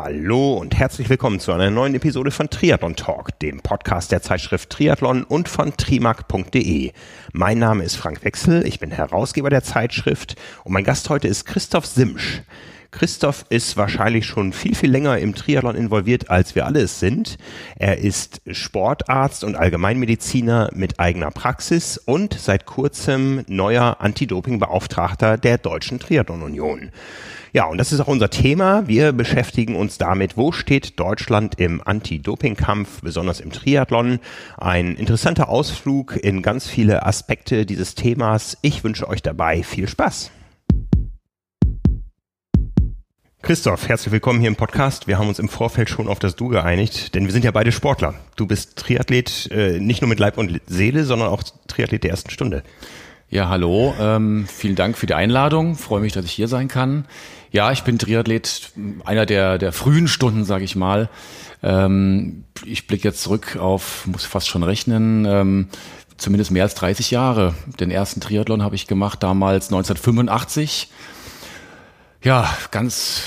Hallo und herzlich willkommen zu einer neuen Episode von Triathlon Talk, dem Podcast der Zeitschrift Triathlon und von trimark.de. Mein Name ist Frank Wechsel, ich bin Herausgeber der Zeitschrift und mein Gast heute ist Christoph Simsch. Christoph ist wahrscheinlich schon viel, viel länger im Triathlon involviert, als wir alle es sind. Er ist Sportarzt und Allgemeinmediziner mit eigener Praxis und seit kurzem neuer Anti-Doping-Beauftragter der Deutschen Triathlon Union. Ja, und das ist auch unser Thema. Wir beschäftigen uns damit, wo steht Deutschland im Anti-Doping-Kampf, besonders im Triathlon. Ein interessanter Ausflug in ganz viele Aspekte dieses Themas. Ich wünsche euch dabei viel Spaß. Christoph, herzlich willkommen hier im Podcast. Wir haben uns im Vorfeld schon auf das Du geeinigt, denn wir sind ja beide Sportler. Du bist Triathlet äh, nicht nur mit Leib und Seele, sondern auch Triathlet der ersten Stunde. Ja, hallo. Ähm, vielen Dank für die Einladung. Freue mich, dass ich hier sein kann. Ja, ich bin Triathlet einer der, der frühen Stunden, sage ich mal. Ähm, ich blicke jetzt zurück auf, muss fast schon rechnen, ähm, zumindest mehr als 30 Jahre. Den ersten Triathlon habe ich gemacht damals 1985 ja, ganz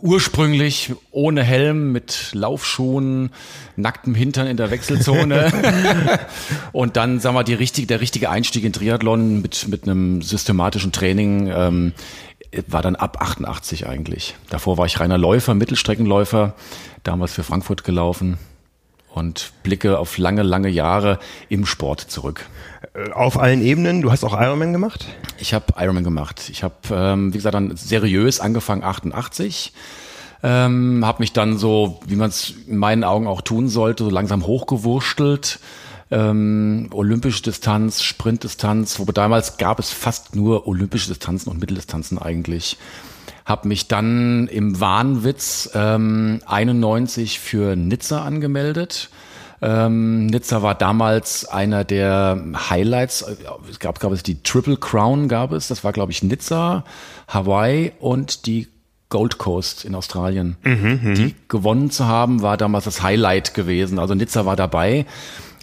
ursprünglich ohne Helm, mit Laufschuhen, nacktem Hintern in der Wechselzone. und dann, sagen wir, die richtige, der richtige Einstieg in Triathlon mit, mit einem systematischen Training ähm, war dann ab 88 eigentlich. Davor war ich reiner Läufer, Mittelstreckenläufer, damals für Frankfurt gelaufen und blicke auf lange, lange Jahre im Sport zurück. Äh, auf allen Ebenen. Du hast auch Ironman gemacht? Ich habe Ironman gemacht. Ich habe, ähm, wie gesagt, dann seriös angefangen 88. Ähm, habe mich dann so, wie man es in meinen Augen auch tun sollte, so langsam hochgewurstelt. Ähm, olympische Distanz, Sprintdistanz, wobei damals gab es fast nur olympische Distanzen und Mitteldistanzen eigentlich. Hab mich dann im Wahnwitz ähm, 91 für Nizza angemeldet ähm, Nizza war damals einer der Highlights. Es gab, gab es die Triple Crown gab es. Das war, glaube ich, Nizza, Hawaii und die Gold Coast in Australien. Mhm, mhm, die gewonnen zu haben, war damals das Highlight gewesen. Also Nizza war dabei.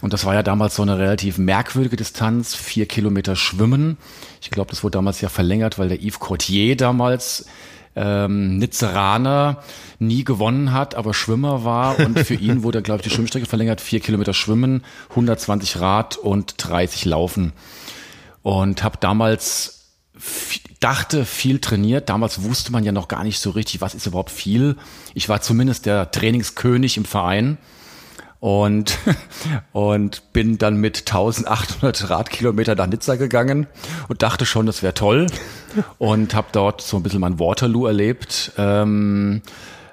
Und das war ja damals so eine relativ merkwürdige Distanz, vier Kilometer Schwimmen. Ich glaube, das wurde damals ja verlängert, weil der Yves Courtier damals ähm, Nizzeraner nie gewonnen hat, aber Schwimmer war und für ihn wurde, glaube ich, die Schwimmstrecke verlängert, vier Kilometer Schwimmen, 120 Rad und 30 Laufen. Und habe damals dachte viel trainiert. Damals wusste man ja noch gar nicht so richtig, was ist überhaupt viel. Ich war zumindest der Trainingskönig im Verein und, und bin dann mit 1800 Radkilometer nach Nizza gegangen und dachte schon, das wäre toll. Und habe dort so ein bisschen mein Waterloo erlebt, ähm,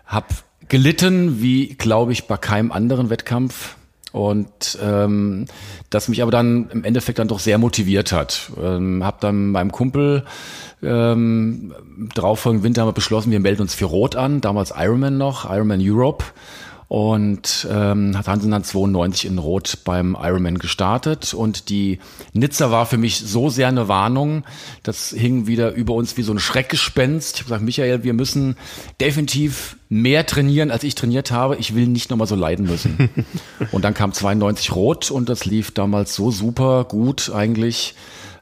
habe gelitten, wie glaube ich bei keinem anderen Wettkampf. Und ähm, das mich aber dann im Endeffekt dann doch sehr motiviert hat. Ähm, habe dann meinem Kumpel ähm, drauf folgenden Winter haben wir beschlossen, wir melden uns für Rot an, damals Ironman noch, Ironman Europe und ähm, hat Hansen dann 92 in Rot beim Ironman gestartet und die Nizza war für mich so sehr eine Warnung, das hing wieder über uns wie so ein Schreckgespenst. Ich habe gesagt, Michael, wir müssen definitiv mehr trainieren, als ich trainiert habe. Ich will nicht nochmal so leiden müssen. und dann kam 92 Rot und das lief damals so super gut eigentlich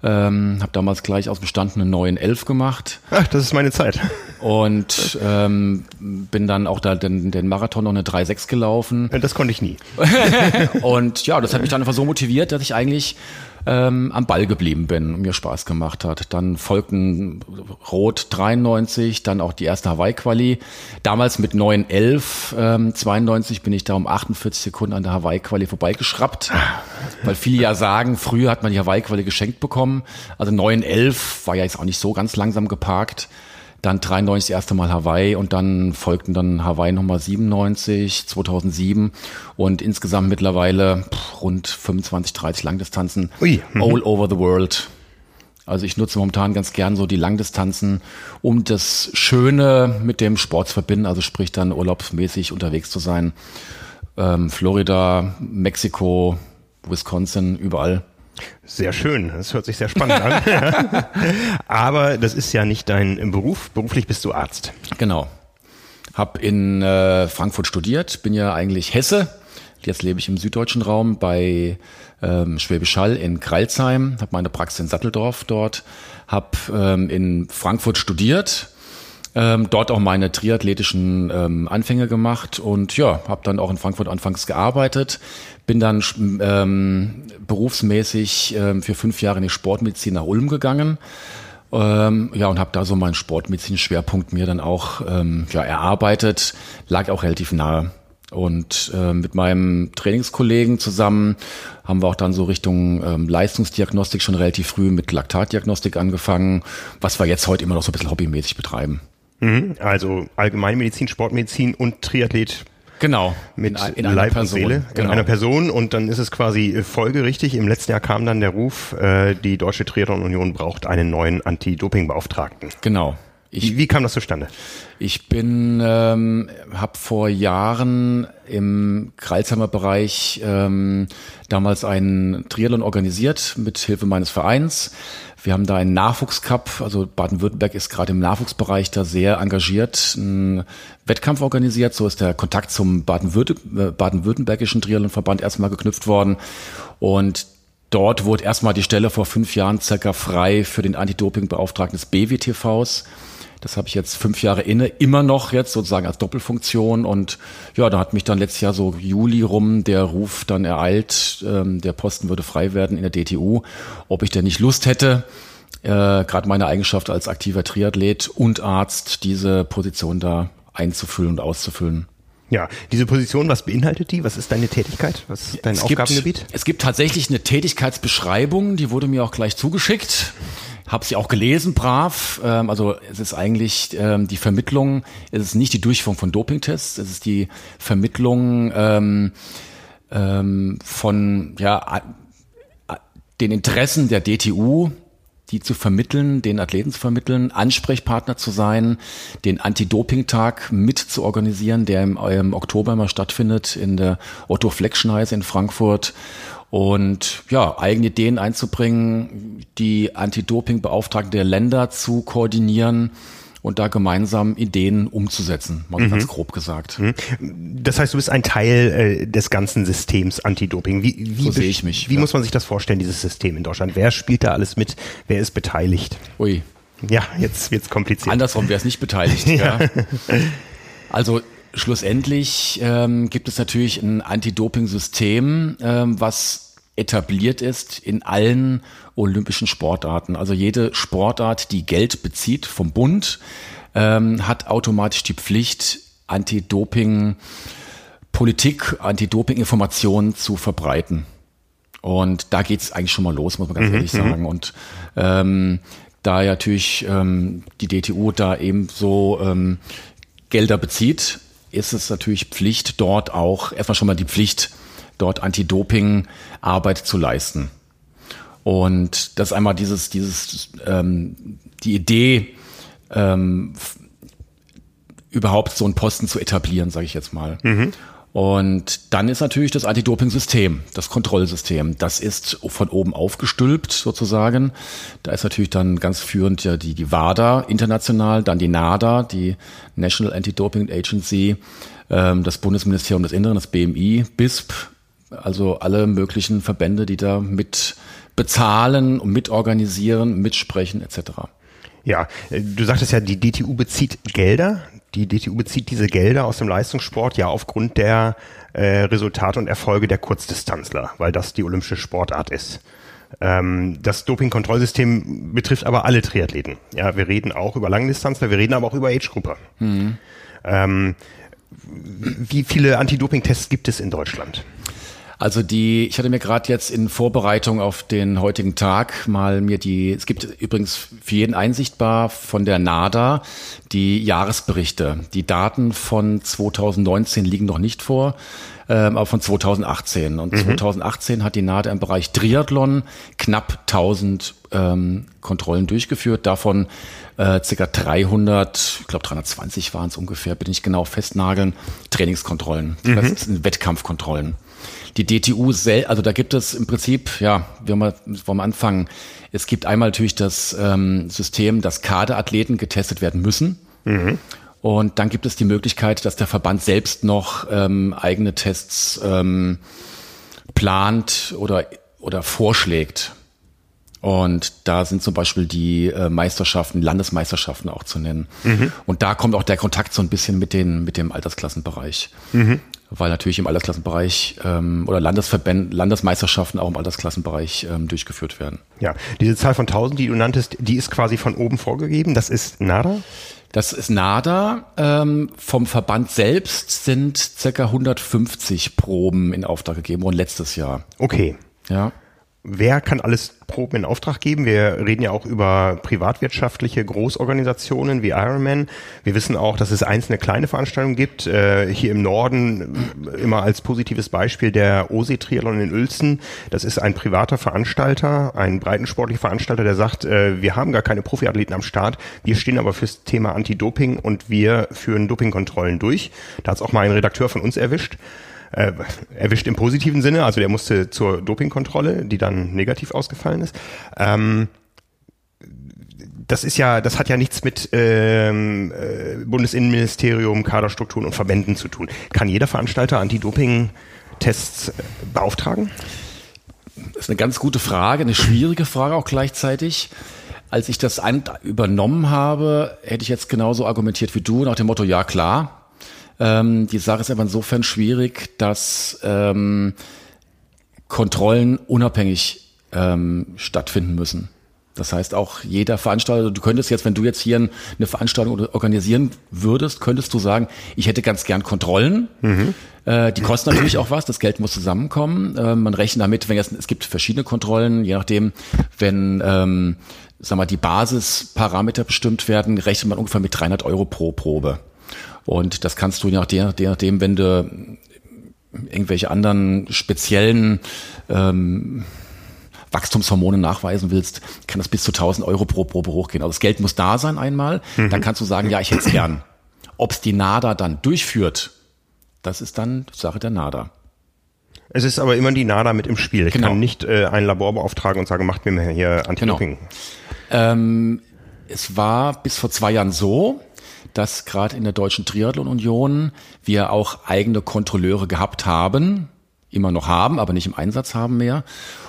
ähm, habe damals gleich aus dem Stand eine 911 gemacht. Ach, das ist meine Zeit. Und ähm, bin dann auch da den, den Marathon noch eine 3,6 gelaufen. Das konnte ich nie. und ja, das hat mich dann einfach so motiviert, dass ich eigentlich ähm, am Ball geblieben bin und mir Spaß gemacht hat. Dann folgten Rot 93, dann auch die erste Hawaii-Quali. Damals mit 911, ähm, 92 bin ich da um 48 Sekunden an der Hawaii-Quali vorbeigeschraubt. Weil viele ja sagen, früher hat man die Hawaii-Quali geschenkt bekommen. Also 911 war ja jetzt auch nicht so ganz langsam geparkt dann 93 das erste Mal Hawaii und dann folgten dann Hawaii nochmal 97, 2007 und insgesamt mittlerweile rund 25, 30 Langdistanzen Ui. Mhm. all over the world. Also ich nutze momentan ganz gern so die Langdistanzen, um das Schöne mit dem Sport zu verbinden, also sprich dann urlaubsmäßig unterwegs zu sein. Ähm, Florida, Mexiko, Wisconsin, überall. Sehr schön, das hört sich sehr spannend an. Aber das ist ja nicht dein Beruf. Beruflich bist du Arzt. Genau. Hab in äh, Frankfurt studiert, bin ja eigentlich Hesse. Jetzt lebe ich im süddeutschen Raum bei ähm, Schwäbisch Hall in Kreilsheim, habe meine Praxis in Satteldorf dort, habe ähm, in Frankfurt studiert, ähm, dort auch meine triathletischen ähm, Anfänge gemacht und ja, habe dann auch in Frankfurt anfangs gearbeitet, bin dann ähm, berufsmäßig ähm, für fünf Jahre in die Sportmedizin nach Ulm gegangen. Ähm, ja, und habe da so meinen sportmedizinischen Schwerpunkt mir dann auch ähm, ja, erarbeitet, lag auch relativ nahe. Und äh, mit meinem Trainingskollegen zusammen haben wir auch dann so Richtung ähm, Leistungsdiagnostik schon relativ früh mit Laktatdiagnostik angefangen, was wir jetzt heute immer noch so ein bisschen hobbymäßig betreiben. Mhm, also Allgemeinmedizin, Sportmedizin und Triathlet Genau. Mit in, in Leib und Seele genau. in einer Person und dann ist es quasi folgerichtig. Im letzten Jahr kam dann der Ruf, äh, die Deutsche Triathlon Union braucht einen neuen Anti-Doping-Beauftragten. Genau. Ich, wie, wie kam das zustande? Ich bin, ähm, habe vor Jahren im Kreilsheimer Bereich ähm, damals einen Triathlon organisiert mit Hilfe meines Vereins. Wir haben da einen Nachwuchscup, also Baden-Württemberg ist gerade im Nachwuchsbereich da sehr engagiert, einen Wettkampf organisiert. So ist der Kontakt zum äh, baden-württembergischen Triathlonverband erstmal geknüpft worden. Und dort wurde erstmal die Stelle vor fünf Jahren circa frei für den Anti-Doping-Beauftragten des BWTVs. Das habe ich jetzt fünf Jahre inne, immer noch jetzt sozusagen als Doppelfunktion. Und ja, da hat mich dann letztes Jahr so Juli rum der Ruf dann ereilt, ähm, der Posten würde frei werden in der DTU, ob ich denn nicht Lust hätte, äh, gerade meine Eigenschaft als aktiver Triathlet und Arzt, diese Position da einzufüllen und auszufüllen. Ja, diese Position, was beinhaltet die? Was ist deine Tätigkeit? Was ist dein es Aufgabengebiet? Gibt, es gibt tatsächlich eine Tätigkeitsbeschreibung, die wurde mir auch gleich zugeschickt. Habe sie auch gelesen, brav. Ähm, also es ist eigentlich ähm, die Vermittlung, es ist nicht die Durchführung von Dopingtests, es ist die Vermittlung ähm, ähm, von ja, den Interessen der DTU, die zu vermitteln, den Athleten zu vermitteln, Ansprechpartner zu sein, den Anti-Doping-Tag mit zu organisieren, der im, im Oktober immer stattfindet in der Otto Fleckschneise in Frankfurt und ja, eigene Ideen einzubringen, die Anti-Doping-Beauftragten der Länder zu koordinieren und da gemeinsam Ideen umzusetzen, mal mhm. ganz grob gesagt. Mhm. Das heißt, du bist ein Teil äh, des ganzen Systems Anti-Doping. Wie, wie, so sehe ich mich. Wie ja. muss man sich das vorstellen, dieses System in Deutschland? Wer spielt da alles mit? Wer ist beteiligt? Ui. Ja, jetzt wird's kompliziert. Andersrum, wer ist nicht beteiligt? ja. ja. Also schlussendlich ähm, gibt es natürlich ein Anti-Doping-System, ähm, was etabliert ist in allen olympischen Sportarten. Also jede Sportart, die Geld bezieht vom Bund, ähm, hat automatisch die Pflicht, Anti-Doping Politik, Anti-Doping-Informationen zu verbreiten. Und da geht's eigentlich schon mal los, muss man ganz mhm, ehrlich mhm. sagen. Und ähm, da ja natürlich ähm, die DTU da eben so ähm, Gelder bezieht, ist es natürlich Pflicht, dort auch erstmal schon mal die Pflicht, dort Anti-Doping-Arbeit zu leisten. Und das ist einmal dieses, dieses, ähm, die Idee, ähm, überhaupt so einen Posten zu etablieren, sage ich jetzt mal. Mhm. Und dann ist natürlich das Anti-Doping-System, das Kontrollsystem. Das ist von oben aufgestülpt sozusagen. Da ist natürlich dann ganz führend ja die, die WADA international, dann die NADA, die National Anti-Doping Agency, ähm, das Bundesministerium des Inneren, das BMI, BISP, also alle möglichen Verbände, die da mit bezahlen und mitorganisieren, mitsprechen etc. Ja, du sagtest ja, die DTU bezieht Gelder. Die DTU bezieht diese Gelder aus dem Leistungssport ja aufgrund der äh, Resultate und Erfolge der Kurzdistanzler, weil das die olympische Sportart ist. Ähm, das Dopingkontrollsystem betrifft aber alle Triathleten. Ja, wir reden auch über Langdistanzler, wir reden aber auch über Age-Gruppe. Mhm. Ähm, wie viele Anti-Doping-Tests gibt es in Deutschland? Also die, ich hatte mir gerade jetzt in Vorbereitung auf den heutigen Tag mal mir die, es gibt übrigens für jeden einsichtbar von der NADA die Jahresberichte. Die Daten von 2019 liegen noch nicht vor, ähm, aber von 2018. Und mhm. 2018 hat die NADA im Bereich Triathlon knapp 1000 ähm, Kontrollen durchgeführt, davon äh, ca. 300, ich glaube 320 waren es ungefähr, bin ich genau festnageln, Trainingskontrollen, mhm. das sind Wettkampfkontrollen. Die DTU, sel also da gibt es im Prinzip, ja, wir wollen anfangen. Es gibt einmal natürlich das ähm, System, dass Kaderathleten getestet werden müssen. Mhm. Und dann gibt es die Möglichkeit, dass der Verband selbst noch ähm, eigene Tests ähm, plant oder, oder vorschlägt. Und da sind zum Beispiel die äh, Meisterschaften, Landesmeisterschaften auch zu nennen. Mhm. Und da kommt auch der Kontakt so ein bisschen mit, den, mit dem Altersklassenbereich. Mhm. Weil natürlich im Altersklassenbereich ähm, oder Landesverbänden, Landesmeisterschaften auch im Altersklassenbereich ähm, durchgeführt werden. Ja, diese Zahl von 1000, die du nanntest, die ist quasi von oben vorgegeben. Das ist NADA? Das ist NADA. Ähm, vom Verband selbst sind circa 150 Proben in Auftrag gegeben worden letztes Jahr. Okay. Ja wer kann alles Proben in Auftrag geben? Wir reden ja auch über privatwirtschaftliche Großorganisationen wie Ironman. Wir wissen auch, dass es einzelne kleine Veranstaltungen gibt. Äh, hier im Norden immer als positives Beispiel der OSE Triathlon in Uelzen. Das ist ein privater Veranstalter, ein breitensportlicher Veranstalter, der sagt, äh, wir haben gar keine Profiathleten am Start. Wir stehen aber fürs Thema Anti-Doping und wir führen Dopingkontrollen durch. Da hat es auch mal ein Redakteur von uns erwischt äh, erwischt im positiven Sinne. Also der musste zur Dopingkontrolle, die dann negativ ausgefallen ist. Ähm, das ist ja, das hat ja nichts mit ähm, äh, Bundesinnenministerium, Kaderstrukturen und Verbänden zu tun. Kann jeder Veranstalter Anti-Doping-Tests äh, beauftragen? Das ist eine ganz gute Frage, eine schwierige Frage auch gleichzeitig. Als ich das übernommen habe, hätte ich jetzt genauso argumentiert wie du, nach dem Motto, ja klar, ähm, die Sache ist aber insofern schwierig, dass ähm, Kontrollen unabhängig ähm, stattfinden müssen. Das heißt, auch jeder Veranstalter, du könntest jetzt, wenn du jetzt hier eine Veranstaltung organisieren würdest, könntest du sagen, ich hätte ganz gern Kontrollen. Mhm. Äh, die kosten natürlich auch was, das Geld muss zusammenkommen. Äh, man rechnet damit, wenn jetzt, es gibt verschiedene Kontrollen, je nachdem, wenn ähm, sag mal, die Basisparameter bestimmt werden, rechnet man ungefähr mit 300 Euro pro Probe. Und das kannst du je nachdem, je nachdem wenn du irgendwelche anderen speziellen ähm, Wachstumshormone nachweisen willst, kann das bis zu 1000 Euro pro Probe hochgehen. Also das Geld muss da sein einmal. Mhm. Dann kannst du sagen, ja, ich hätte es gern. Ob es die NADA dann durchführt, das ist dann Sache der NADA. Es ist aber immer die NADA mit im Spiel. Ich genau. kann nicht äh, ein Labor beauftragen und sagen, macht mir hier Anti-Doping. Genau. Ähm, es war bis vor zwei Jahren so, dass gerade in der Deutschen Triathlon Union wir auch eigene Kontrolleure gehabt haben, immer noch haben, aber nicht im Einsatz haben mehr.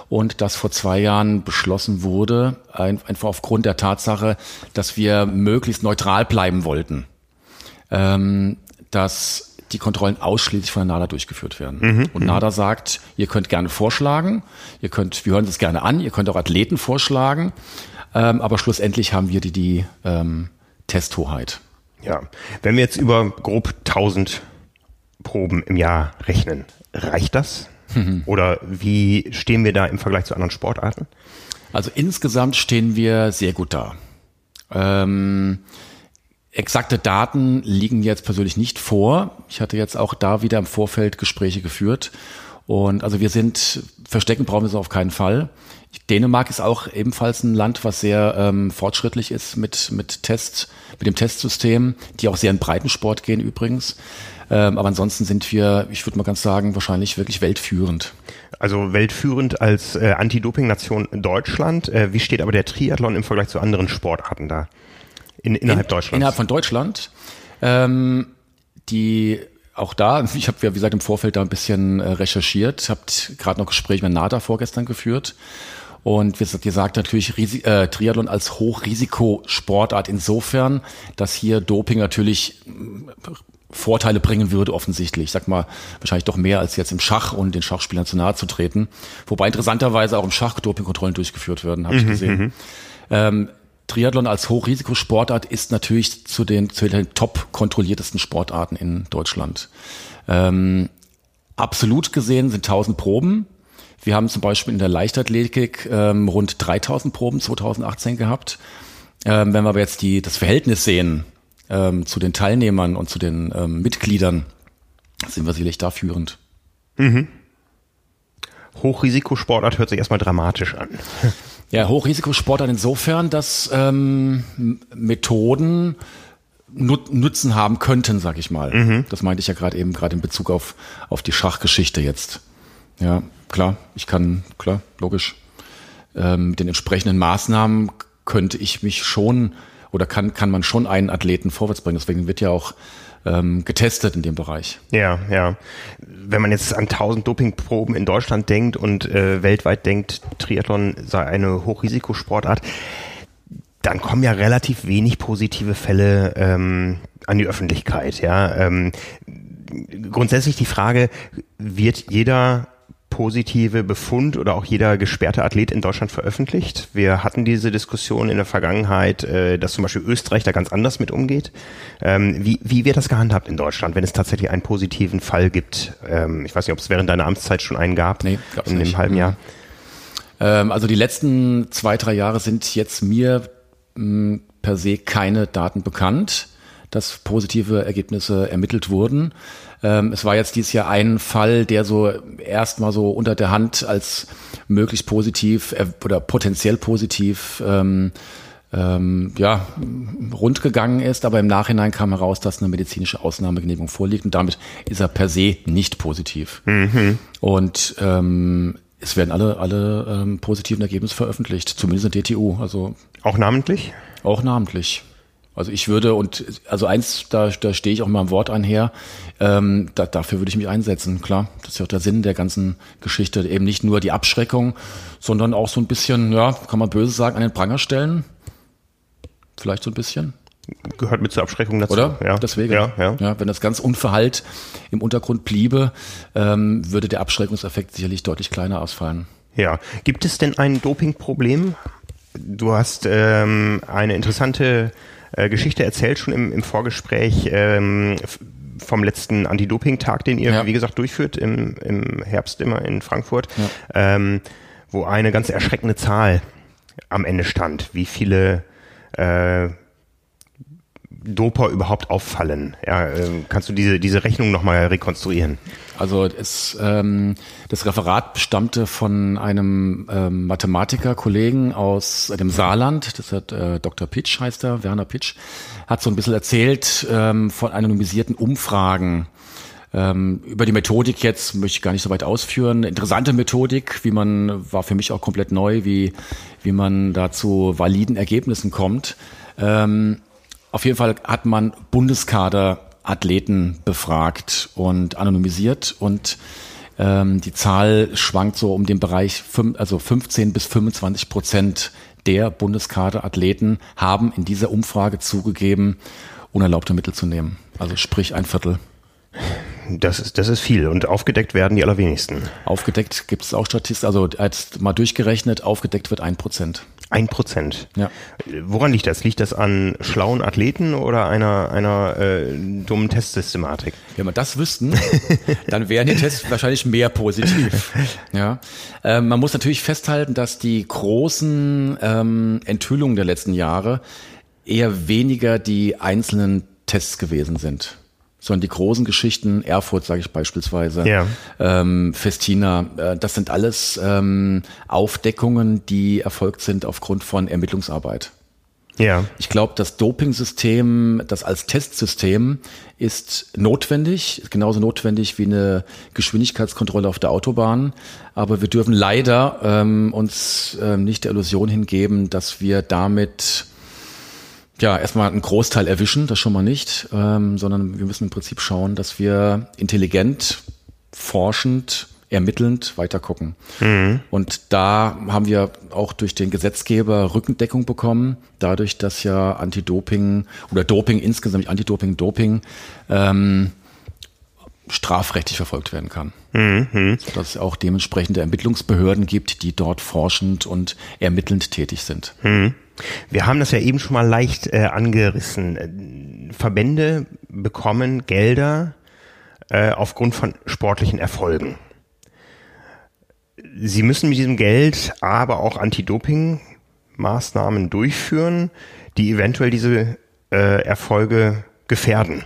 Und dass vor zwei Jahren beschlossen wurde, einfach aufgrund der Tatsache, dass wir möglichst neutral bleiben wollten, ähm, dass die Kontrollen ausschließlich von der NADA durchgeführt werden. Mhm, und mhm. NADA sagt, ihr könnt gerne vorschlagen, ihr könnt, wir hören das gerne an, ihr könnt auch Athleten vorschlagen, ähm, aber schlussendlich haben wir die, die ähm, Testhoheit. Ja, wenn wir jetzt über grob 1000 Proben im Jahr rechnen, reicht das? Mhm. Oder wie stehen wir da im Vergleich zu anderen Sportarten? Also insgesamt stehen wir sehr gut da. Ähm, exakte Daten liegen jetzt persönlich nicht vor. Ich hatte jetzt auch da wieder im Vorfeld Gespräche geführt. Und also wir sind, verstecken brauchen wir es auf keinen Fall. Dänemark ist auch ebenfalls ein Land, was sehr ähm, fortschrittlich ist mit, mit Test, mit dem Testsystem, die auch sehr in Breitensport gehen übrigens. Ähm, aber ansonsten sind wir, ich würde mal ganz sagen, wahrscheinlich wirklich weltführend. Also weltführend als äh, Anti-Doping-Nation Deutschland. Äh, wie steht aber der Triathlon im Vergleich zu anderen Sportarten da? In, innerhalb in, Deutschlands? Innerhalb von Deutschland. Ähm, die auch da, ich habe ja wie gesagt im Vorfeld da ein bisschen äh, recherchiert, habt gerade noch Gespräche mit NADA vorgestern geführt und wie gesagt, natürlich Risi äh, Triathlon als Hochrisikosportart insofern, dass hier Doping natürlich äh, Vorteile bringen würde, offensichtlich. Ich sag mal, wahrscheinlich doch mehr als jetzt im Schach und den Schachspielern zu nahe zu treten. Wobei interessanterweise auch im Schach Dopingkontrollen durchgeführt werden, habe ich mhm, gesehen. Mhm. Ähm, Triathlon als Hochrisikosportart ist natürlich zu den, zu den top kontrolliertesten Sportarten in Deutschland. Ähm, absolut gesehen sind 1000 Proben. Wir haben zum Beispiel in der Leichtathletik ähm, rund 3000 Proben 2018 gehabt. Ähm, wenn wir aber jetzt die, das Verhältnis sehen ähm, zu den Teilnehmern und zu den ähm, Mitgliedern, sind wir sicherlich da führend. Mhm. Hochrisikosportart hört sich erstmal dramatisch an. Ja, Hochrisikosportart insofern, dass ähm, Methoden Nutzen haben könnten, sag ich mal. Mhm. Das meinte ich ja gerade eben, gerade in Bezug auf, auf die Schachgeschichte jetzt. Ja, klar, ich kann, klar, logisch. Ähm, mit den entsprechenden Maßnahmen könnte ich mich schon oder kann, kann man schon einen Athleten vorwärts bringen. Deswegen wird ja auch ähm, getestet in dem Bereich. Ja, ja. Wenn man jetzt an 1000 Dopingproben in Deutschland denkt und äh, weltweit denkt, Triathlon sei eine Hochrisikosportart, dann kommen ja relativ wenig positive Fälle ähm, an die Öffentlichkeit. Ja, ähm, grundsätzlich die Frage: Wird jeder positive Befund oder auch jeder gesperrte Athlet in Deutschland veröffentlicht. Wir hatten diese Diskussion in der Vergangenheit, äh, dass zum Beispiel Österreich da ganz anders mit umgeht. Ähm, wie, wie wird das gehandhabt in Deutschland, wenn es tatsächlich einen positiven Fall gibt? Ähm, ich weiß nicht, ob es während deiner Amtszeit schon einen gab nee, in dem halben Jahr. Ähm, also die letzten zwei, drei Jahre sind jetzt mir mh, per se keine Daten bekannt, dass positive Ergebnisse ermittelt wurden. Ähm, es war jetzt dieses Jahr ein Fall, der so erstmal so unter der Hand als möglich positiv äh, oder potenziell positiv ähm, ähm, ja, rund gegangen ist, aber im Nachhinein kam heraus, dass eine medizinische Ausnahmegenehmigung vorliegt und damit ist er per se nicht positiv. Mhm. Und ähm, es werden alle, alle ähm, positiven Ergebnisse veröffentlicht, zumindest in DTU. Also auch namentlich? Auch namentlich. Also ich würde, und also eins, da, da stehe ich auch mal im Wort einher, ähm, da, dafür würde ich mich einsetzen, klar. Das ist ja auch der Sinn der ganzen Geschichte. Eben nicht nur die Abschreckung, sondern auch so ein bisschen, ja, kann man böse sagen, an den Pranger stellen. Vielleicht so ein bisschen. Gehört mit zur Abschreckung dazu. Oder? Ja. Deswegen. Ja, ja. ja, wenn das ganz unverhallt im Untergrund bliebe, ähm, würde der Abschreckungseffekt sicherlich deutlich kleiner ausfallen. Ja. Gibt es denn ein Dopingproblem? Du hast ähm, eine interessante äh, Geschichte erzählt schon im, im Vorgespräch ähm, vom letzten Anti-Doping-Tag, den ihr, ja. wie gesagt, durchführt im, im Herbst immer in Frankfurt, ja. ähm, wo eine ganz erschreckende Zahl am Ende stand, wie viele äh, Doper überhaupt auffallen. Ja, äh, kannst du diese, diese Rechnung nochmal rekonstruieren? Also es, ähm, das Referat stammte von einem ähm, Mathematiker-Kollegen aus dem Saarland, das hat äh, Dr. Pitsch heißt er, Werner Pitsch, hat so ein bisschen erzählt ähm, von anonymisierten Umfragen. Ähm, über die Methodik jetzt möchte ich gar nicht so weit ausführen. Interessante Methodik, wie man, war für mich auch komplett neu, wie, wie man da zu validen Ergebnissen kommt. Ähm, auf jeden Fall hat man Bundeskader Athleten befragt und anonymisiert und ähm, die Zahl schwankt so um den Bereich, fünf, also 15 bis 25 Prozent der Bundeskaderathleten haben in dieser Umfrage zugegeben, unerlaubte Mittel zu nehmen. Also sprich ein Viertel. Das ist, das ist viel und aufgedeckt werden die allerwenigsten. Aufgedeckt gibt es auch Statistiken, also als mal durchgerechnet, aufgedeckt wird ein Prozent. Ein Prozent. Ja. Woran liegt das? Liegt das an schlauen Athleten oder einer, einer äh, dummen Testsystematik? Wenn wir das wüssten, dann wären die Tests wahrscheinlich mehr positiv. Ja. Ähm, man muss natürlich festhalten, dass die großen ähm, Enthüllungen der letzten Jahre eher weniger die einzelnen Tests gewesen sind sondern die großen Geschichten, Erfurt sage ich beispielsweise, ja. ähm, Festina, äh, das sind alles ähm, Aufdeckungen, die erfolgt sind aufgrund von Ermittlungsarbeit. Ja. Ich glaube, das Dopingsystem, das als Testsystem ist notwendig, ist genauso notwendig wie eine Geschwindigkeitskontrolle auf der Autobahn. Aber wir dürfen leider ähm, uns ähm, nicht der Illusion hingeben, dass wir damit ja, erstmal einen Großteil erwischen, das schon mal nicht, ähm, sondern wir müssen im Prinzip schauen, dass wir intelligent, forschend, ermittelnd weiter gucken. Mhm. Und da haben wir auch durch den Gesetzgeber Rückendeckung bekommen, dadurch, dass ja Anti-Doping oder Doping insgesamt, Anti-Doping, Doping, ähm, strafrechtlich verfolgt werden kann. Mhm. Dass es auch dementsprechende Ermittlungsbehörden gibt, die dort forschend und ermittelnd tätig sind. Mhm. Wir haben das ja eben schon mal leicht äh, angerissen. Verbände bekommen Gelder äh, aufgrund von sportlichen Erfolgen. Sie müssen mit diesem Geld aber auch Anti-Doping-Maßnahmen durchführen, die eventuell diese äh, Erfolge gefährden.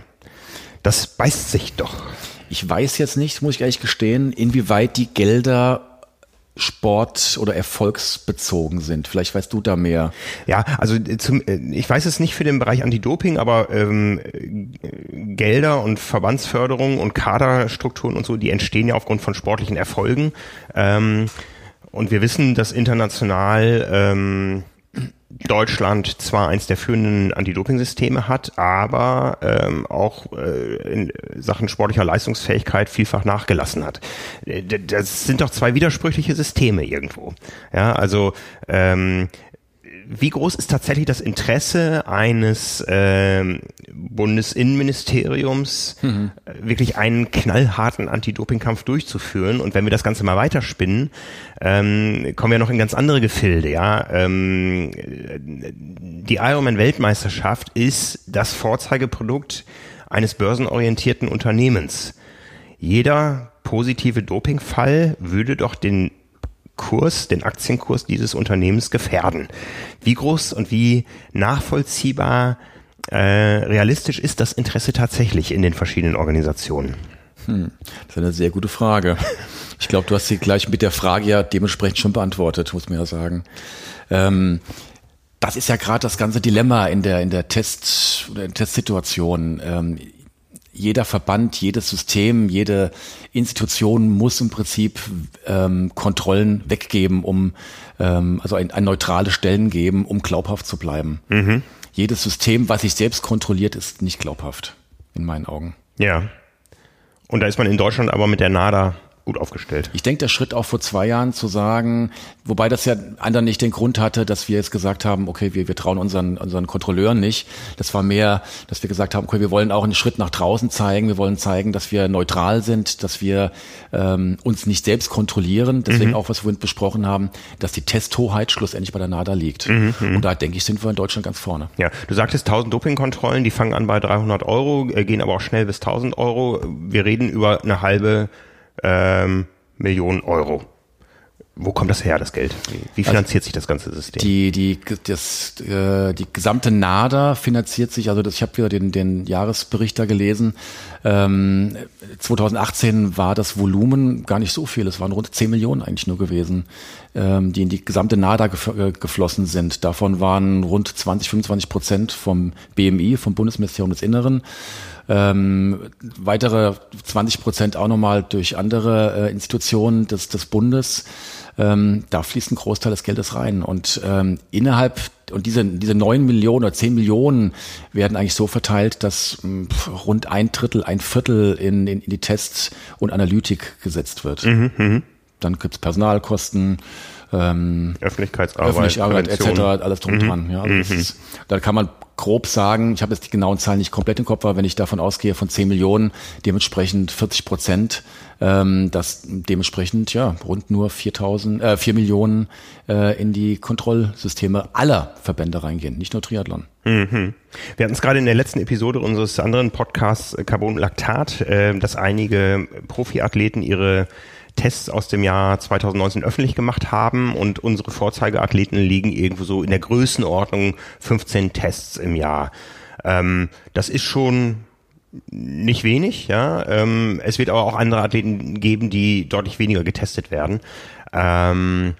Das beißt sich doch. Ich weiß jetzt nicht, muss ich ehrlich gestehen, inwieweit die Gelder Sport- oder erfolgsbezogen sind. Vielleicht weißt du da mehr. Ja, also äh, zum, äh, ich weiß es nicht für den Bereich Anti-Doping, aber ähm, Gelder und Verbandsförderung und Kaderstrukturen und so, die entstehen ja aufgrund von sportlichen Erfolgen. Ähm, und wir wissen, dass international ähm, Deutschland zwar eins der führenden Anti-Doping-Systeme hat, aber ähm, auch äh, in Sachen sportlicher Leistungsfähigkeit vielfach nachgelassen hat. Äh, das sind doch zwei widersprüchliche Systeme irgendwo. Ja, also ähm, wie groß ist tatsächlich das Interesse eines äh, Bundesinnenministeriums, mhm. wirklich einen knallharten Anti-Doping-Kampf durchzuführen? Und wenn wir das Ganze mal weiterspinnen, ähm, kommen wir noch in ganz andere Gefilde. Ja, ähm, die Ironman-Weltmeisterschaft ist das Vorzeigeprodukt eines börsenorientierten Unternehmens. Jeder positive Dopingfall würde doch den Kurs, den Aktienkurs dieses Unternehmens gefährden. Wie groß und wie nachvollziehbar äh, realistisch ist das Interesse tatsächlich in den verschiedenen Organisationen? Hm, das ist eine sehr gute Frage. Ich glaube, du hast sie gleich mit der Frage ja dementsprechend schon beantwortet, muss man ja sagen. Ähm, das ist ja gerade das ganze Dilemma in der in der Test oder in Testsituation. Ähm, jeder Verband, jedes System, jede Institution muss im Prinzip ähm, Kontrollen weggeben, um ähm, also ein, ein neutrale Stellen geben, um glaubhaft zu bleiben. Mhm. Jedes System, was sich selbst kontrolliert, ist nicht glaubhaft, in meinen Augen. Ja. Und da ist man in Deutschland aber mit der NADA gut aufgestellt. Ich denke, der Schritt auch vor zwei Jahren zu sagen, wobei das ja anderen nicht den Grund hatte, dass wir jetzt gesagt haben, okay, wir, wir trauen unseren, unseren Kontrolleuren nicht. Das war mehr, dass wir gesagt haben, okay, wir wollen auch einen Schritt nach draußen zeigen. Wir wollen zeigen, dass wir neutral sind, dass wir ähm, uns nicht selbst kontrollieren. Deswegen mhm. auch, was wir vorhin besprochen haben, dass die Testhoheit schlussendlich bei der NADA liegt. Mhm, mhm, Und da denke ich, sind wir in Deutschland ganz vorne. Ja, du sagtest 1000 Dopingkontrollen, die fangen an bei 300 Euro, äh, gehen aber auch schnell bis 1000 Euro. Wir reden über eine halbe ähm, Millionen Euro. Wo kommt das her, das Geld? Wie also finanziert also sich das ganze System? Die, die, das, äh, die gesamte NADA finanziert sich, also das, ich habe wieder den, den Jahresbericht da gelesen. Ähm, 2018 war das Volumen gar nicht so viel, es waren rund 10 Millionen eigentlich nur gewesen, ähm, die in die gesamte NADA gef äh, geflossen sind. Davon waren rund 20, 25 Prozent vom BMI, vom Bundesministerium des Inneren. Ähm, weitere 20 Prozent auch nochmal durch andere äh, Institutionen des, des Bundes. Ähm, da fließt ein Großteil des Geldes rein. Und ähm, innerhalb, und diese, diese neun Millionen oder zehn Millionen werden eigentlich so verteilt, dass mh, rund ein Drittel, ein Viertel in, in, in die Tests und Analytik gesetzt wird. Mhm, Dann gibt's Personalkosten, ähm, Öffentlichkeitsarbeit, Öffentlichkeitsarbeit etc., alles drum mhm. dran. Ja, also mhm. ist, da kann man grob sagen, ich habe jetzt die genauen Zahlen nicht komplett im Kopf, aber wenn ich davon ausgehe von 10 Millionen, dementsprechend 40 Prozent, ähm, dass dementsprechend ja rund nur 4.000, äh, 4 Millionen äh, in die Kontrollsysteme aller Verbände reingehen, nicht nur Triathlon. Mhm. Wir hatten es gerade in der letzten Episode unseres anderen Podcasts äh, Carbon Lactat, äh, dass einige Profiathleten ihre Tests aus dem Jahr 2019 öffentlich gemacht haben und unsere Vorzeigeathleten liegen irgendwo so in der Größenordnung 15 Tests im Jahr. Ähm, das ist schon nicht wenig, ja. Ähm, es wird aber auch andere Athleten geben, die deutlich weniger getestet werden. Ähm,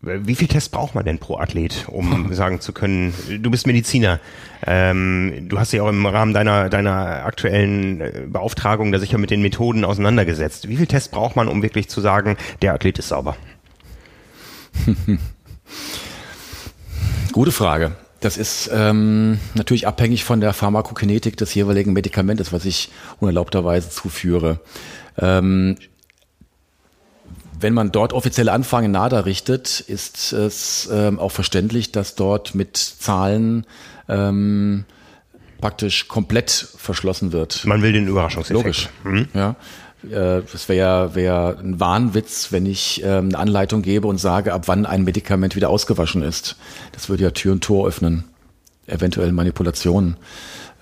wie viel Tests braucht man denn pro Athlet, um sagen zu können, du bist Mediziner, ähm, du hast dich auch im Rahmen deiner, deiner aktuellen äh, Beauftragung da sicher mit den Methoden auseinandergesetzt. Wie viel Tests braucht man, um wirklich zu sagen, der Athlet ist sauber? Gute Frage. Das ist ähm, natürlich abhängig von der Pharmakokinetik des jeweiligen Medikamentes, was ich unerlaubterweise zuführe. Ähm, wenn man dort offizielle Anfragen in NADA richtet, ist es ähm, auch verständlich, dass dort mit Zahlen ähm, praktisch komplett verschlossen wird. Man will den Überraschungseffekt. Logisch. Mhm. Ja. Äh, das wäre wär ein Wahnwitz, wenn ich ähm, eine Anleitung gebe und sage, ab wann ein Medikament wieder ausgewaschen ist. Das würde ja Tür und Tor öffnen. Eventuell Manipulationen.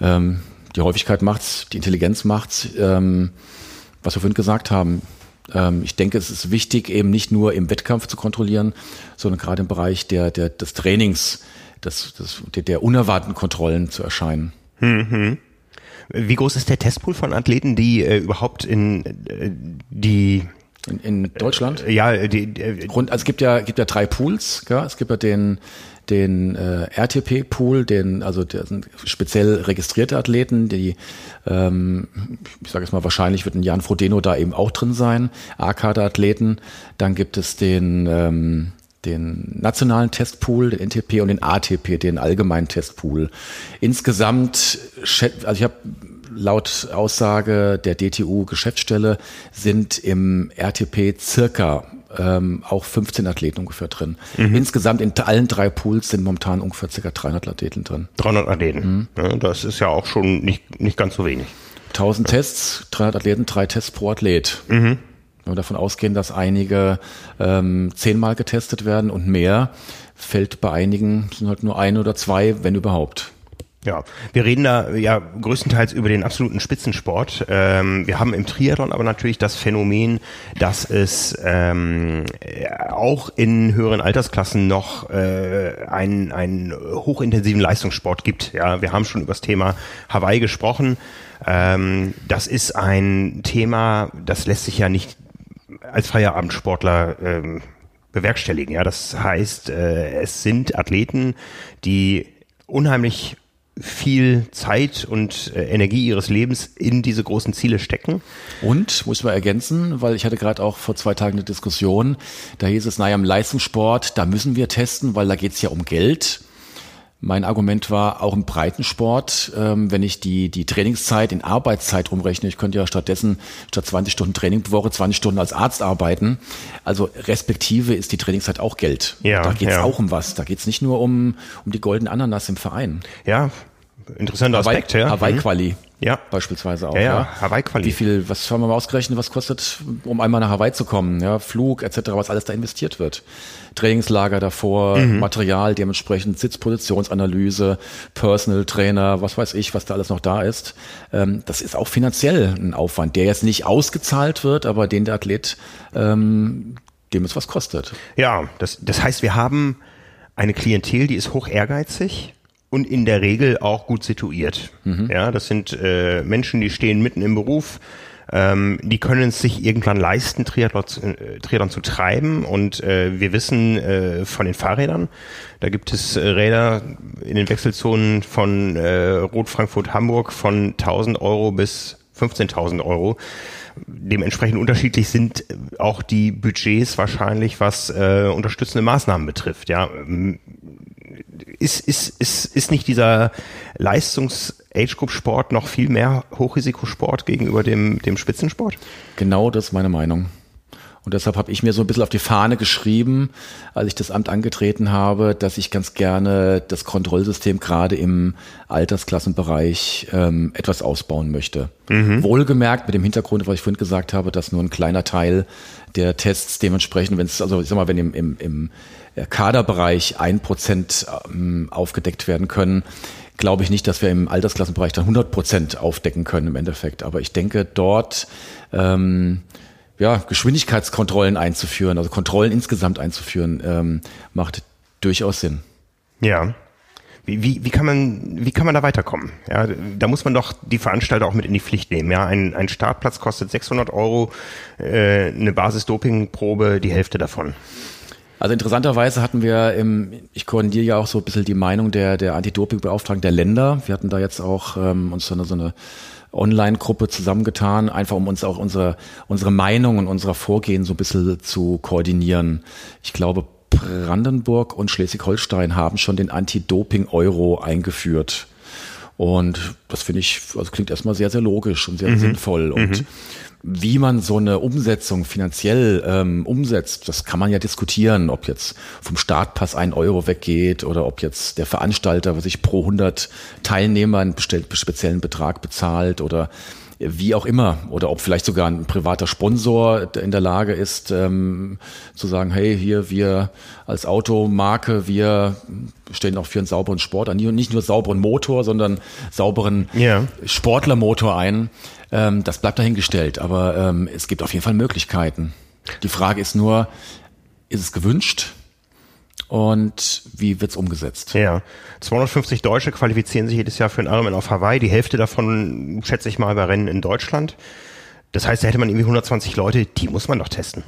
Ähm, die Häufigkeit macht's, die Intelligenz macht's. Ähm, was wir vorhin gesagt haben, ich denke, es ist wichtig, eben nicht nur im Wettkampf zu kontrollieren, sondern gerade im Bereich der, der, des Trainings, des, des, der, der unerwarteten Kontrollen zu erscheinen. Mhm. Wie groß ist der Testpool von Athleten, die äh, überhaupt in äh, die in, in Deutschland? Äh, ja, die, die, Grund, also es gibt ja gibt ja drei Pools. Ja? Es gibt ja den den äh, RTP-Pool, den also der speziell registrierte Athleten, die ähm, ich sage jetzt mal wahrscheinlich wird ein Jan Frodeno da eben auch drin sein, A-Kader-Athleten. Dann gibt es den ähm, den nationalen Testpool, den NTP und den ATP, den allgemeinen Testpool. Insgesamt, also ich habe laut Aussage der DTU Geschäftsstelle sind im RTP circa ähm, auch 15 Athleten ungefähr drin. Mhm. Insgesamt in allen drei Pools sind momentan ungefähr circa 300 Athleten drin. 300 Athleten. Mhm. Ja, das ist ja auch schon nicht, nicht ganz so wenig. 1000 Tests, 300 Athleten, drei Tests pro Athlet. Mhm. Wenn wir davon ausgehen, dass einige ähm, zehnmal getestet werden und mehr, fällt bei einigen sind halt nur ein oder zwei, wenn überhaupt. Ja, wir reden da ja größtenteils über den absoluten Spitzensport. Ähm, wir haben im Triathlon aber natürlich das Phänomen, dass es ähm, auch in höheren Altersklassen noch äh, einen, einen hochintensiven Leistungssport gibt. Ja, wir haben schon über das Thema Hawaii gesprochen. Ähm, das ist ein Thema, das lässt sich ja nicht als Feierabendsportler ähm, bewerkstelligen. Ja, das heißt, äh, es sind Athleten, die unheimlich viel Zeit und äh, Energie ihres Lebens in diese großen Ziele stecken. Und, muss man ergänzen, weil ich hatte gerade auch vor zwei Tagen eine Diskussion, da hieß es, naja, im Leistungssport, da müssen wir testen, weil da geht es ja um Geld. Mein Argument war auch im Breitensport, ähm, wenn ich die, die Trainingszeit in Arbeitszeit rumrechne, ich könnte ja stattdessen statt 20 Stunden Training pro Woche 20 Stunden als Arzt arbeiten. Also respektive ist die Trainingszeit auch Geld. Ja, da geht es ja. auch um was. Da geht es nicht nur um, um die goldene Ananas im Verein. Ja, interessanter Aspekt, Hawaii, ja. Hawaii-Quali. Mhm. Ja. Beispielsweise auch. Ja, ja. ja. Hawaii-Quali. Wie viel, was haben wir mal ausgerechnet, was kostet, um einmal nach Hawaii zu kommen? Ja, Flug etc., was alles da investiert wird. Trainingslager davor, mhm. Material, dementsprechend Sitzpositionsanalyse, Personal Trainer, was weiß ich, was da alles noch da ist. Ähm, das ist auch finanziell ein Aufwand, der jetzt nicht ausgezahlt wird, aber den der Athlet, ähm, dem es was kostet. Ja, das, das heißt, wir haben eine Klientel, die ist hoch ehrgeizig und in der Regel auch gut situiert. Mhm. Ja, das sind äh, Menschen, die stehen mitten im Beruf, ähm, die können es sich irgendwann leisten, Triathlon, äh, Triathlon zu treiben. Und äh, wir wissen äh, von den Fahrrädern, da gibt es äh, Räder in den Wechselzonen von äh, Rot Frankfurt Hamburg von 1000 Euro bis 15.000 Euro. Dementsprechend unterschiedlich sind auch die Budgets wahrscheinlich, was äh, unterstützende Maßnahmen betrifft. Ja, ist, ist, ist, ist nicht dieser Leistungs-Age-Group-Sport noch viel mehr Hochrisikosport gegenüber dem, dem Spitzensport? Genau das ist meine Meinung. Und deshalb habe ich mir so ein bisschen auf die Fahne geschrieben, als ich das Amt angetreten habe, dass ich ganz gerne das Kontrollsystem gerade im Altersklassenbereich ähm, etwas ausbauen möchte. Mhm. Wohlgemerkt mit dem Hintergrund, was ich vorhin gesagt habe, dass nur ein kleiner Teil der Tests dementsprechend, wenn es, also ich sag mal, wenn im, im, im Kaderbereich ein Prozent ähm, aufgedeckt werden können, glaube ich nicht, dass wir im Altersklassenbereich dann 100 Prozent aufdecken können im Endeffekt. Aber ich denke, dort ähm, ja, Geschwindigkeitskontrollen einzuführen, also Kontrollen insgesamt einzuführen, ähm, macht durchaus Sinn. Ja. Wie, wie, wie, kann man, wie kann man da weiterkommen? Ja, da muss man doch die Veranstalter auch mit in die Pflicht nehmen. Ja, ein, ein Startplatz kostet 600 Euro, äh, eine Basis-Doping-Probe die Hälfte davon. Also interessanterweise hatten wir im, ich koordiniere ja auch so ein bisschen die Meinung der, der Anti-Doping-Beauftragten der Länder. Wir hatten da jetzt auch ähm, uns so eine, so eine Online-Gruppe zusammengetan, einfach um uns auch unsere, unsere Meinung und unser Vorgehen so ein bisschen zu koordinieren. Ich glaube, Brandenburg und Schleswig-Holstein haben schon den Anti-Doping-Euro eingeführt. Und das finde ich, also klingt erstmal sehr, sehr logisch und sehr mhm. sinnvoll. Und mhm. Wie man so eine Umsetzung finanziell ähm, umsetzt, das kann man ja diskutieren, ob jetzt vom Startpass ein Euro weggeht oder ob jetzt der Veranstalter sich pro 100 Teilnehmer einen speziellen Betrag bezahlt oder wie auch immer, oder ob vielleicht sogar ein privater Sponsor in der Lage ist, ähm, zu sagen, hey, hier, wir als Automarke, wir stehen auch für einen sauberen Sport an, nicht nur sauberen Motor, sondern sauberen yeah. Sportlermotor ein. Ähm, das bleibt dahingestellt, aber ähm, es gibt auf jeden Fall Möglichkeiten. Die Frage ist nur, ist es gewünscht? Und wie wird's umgesetzt? Ja, 250 Deutsche qualifizieren sich jedes Jahr für einen Ironman auf Hawaii. Die Hälfte davon schätze ich mal bei Rennen in Deutschland. Das heißt, da hätte man irgendwie 120 Leute, die muss man doch testen.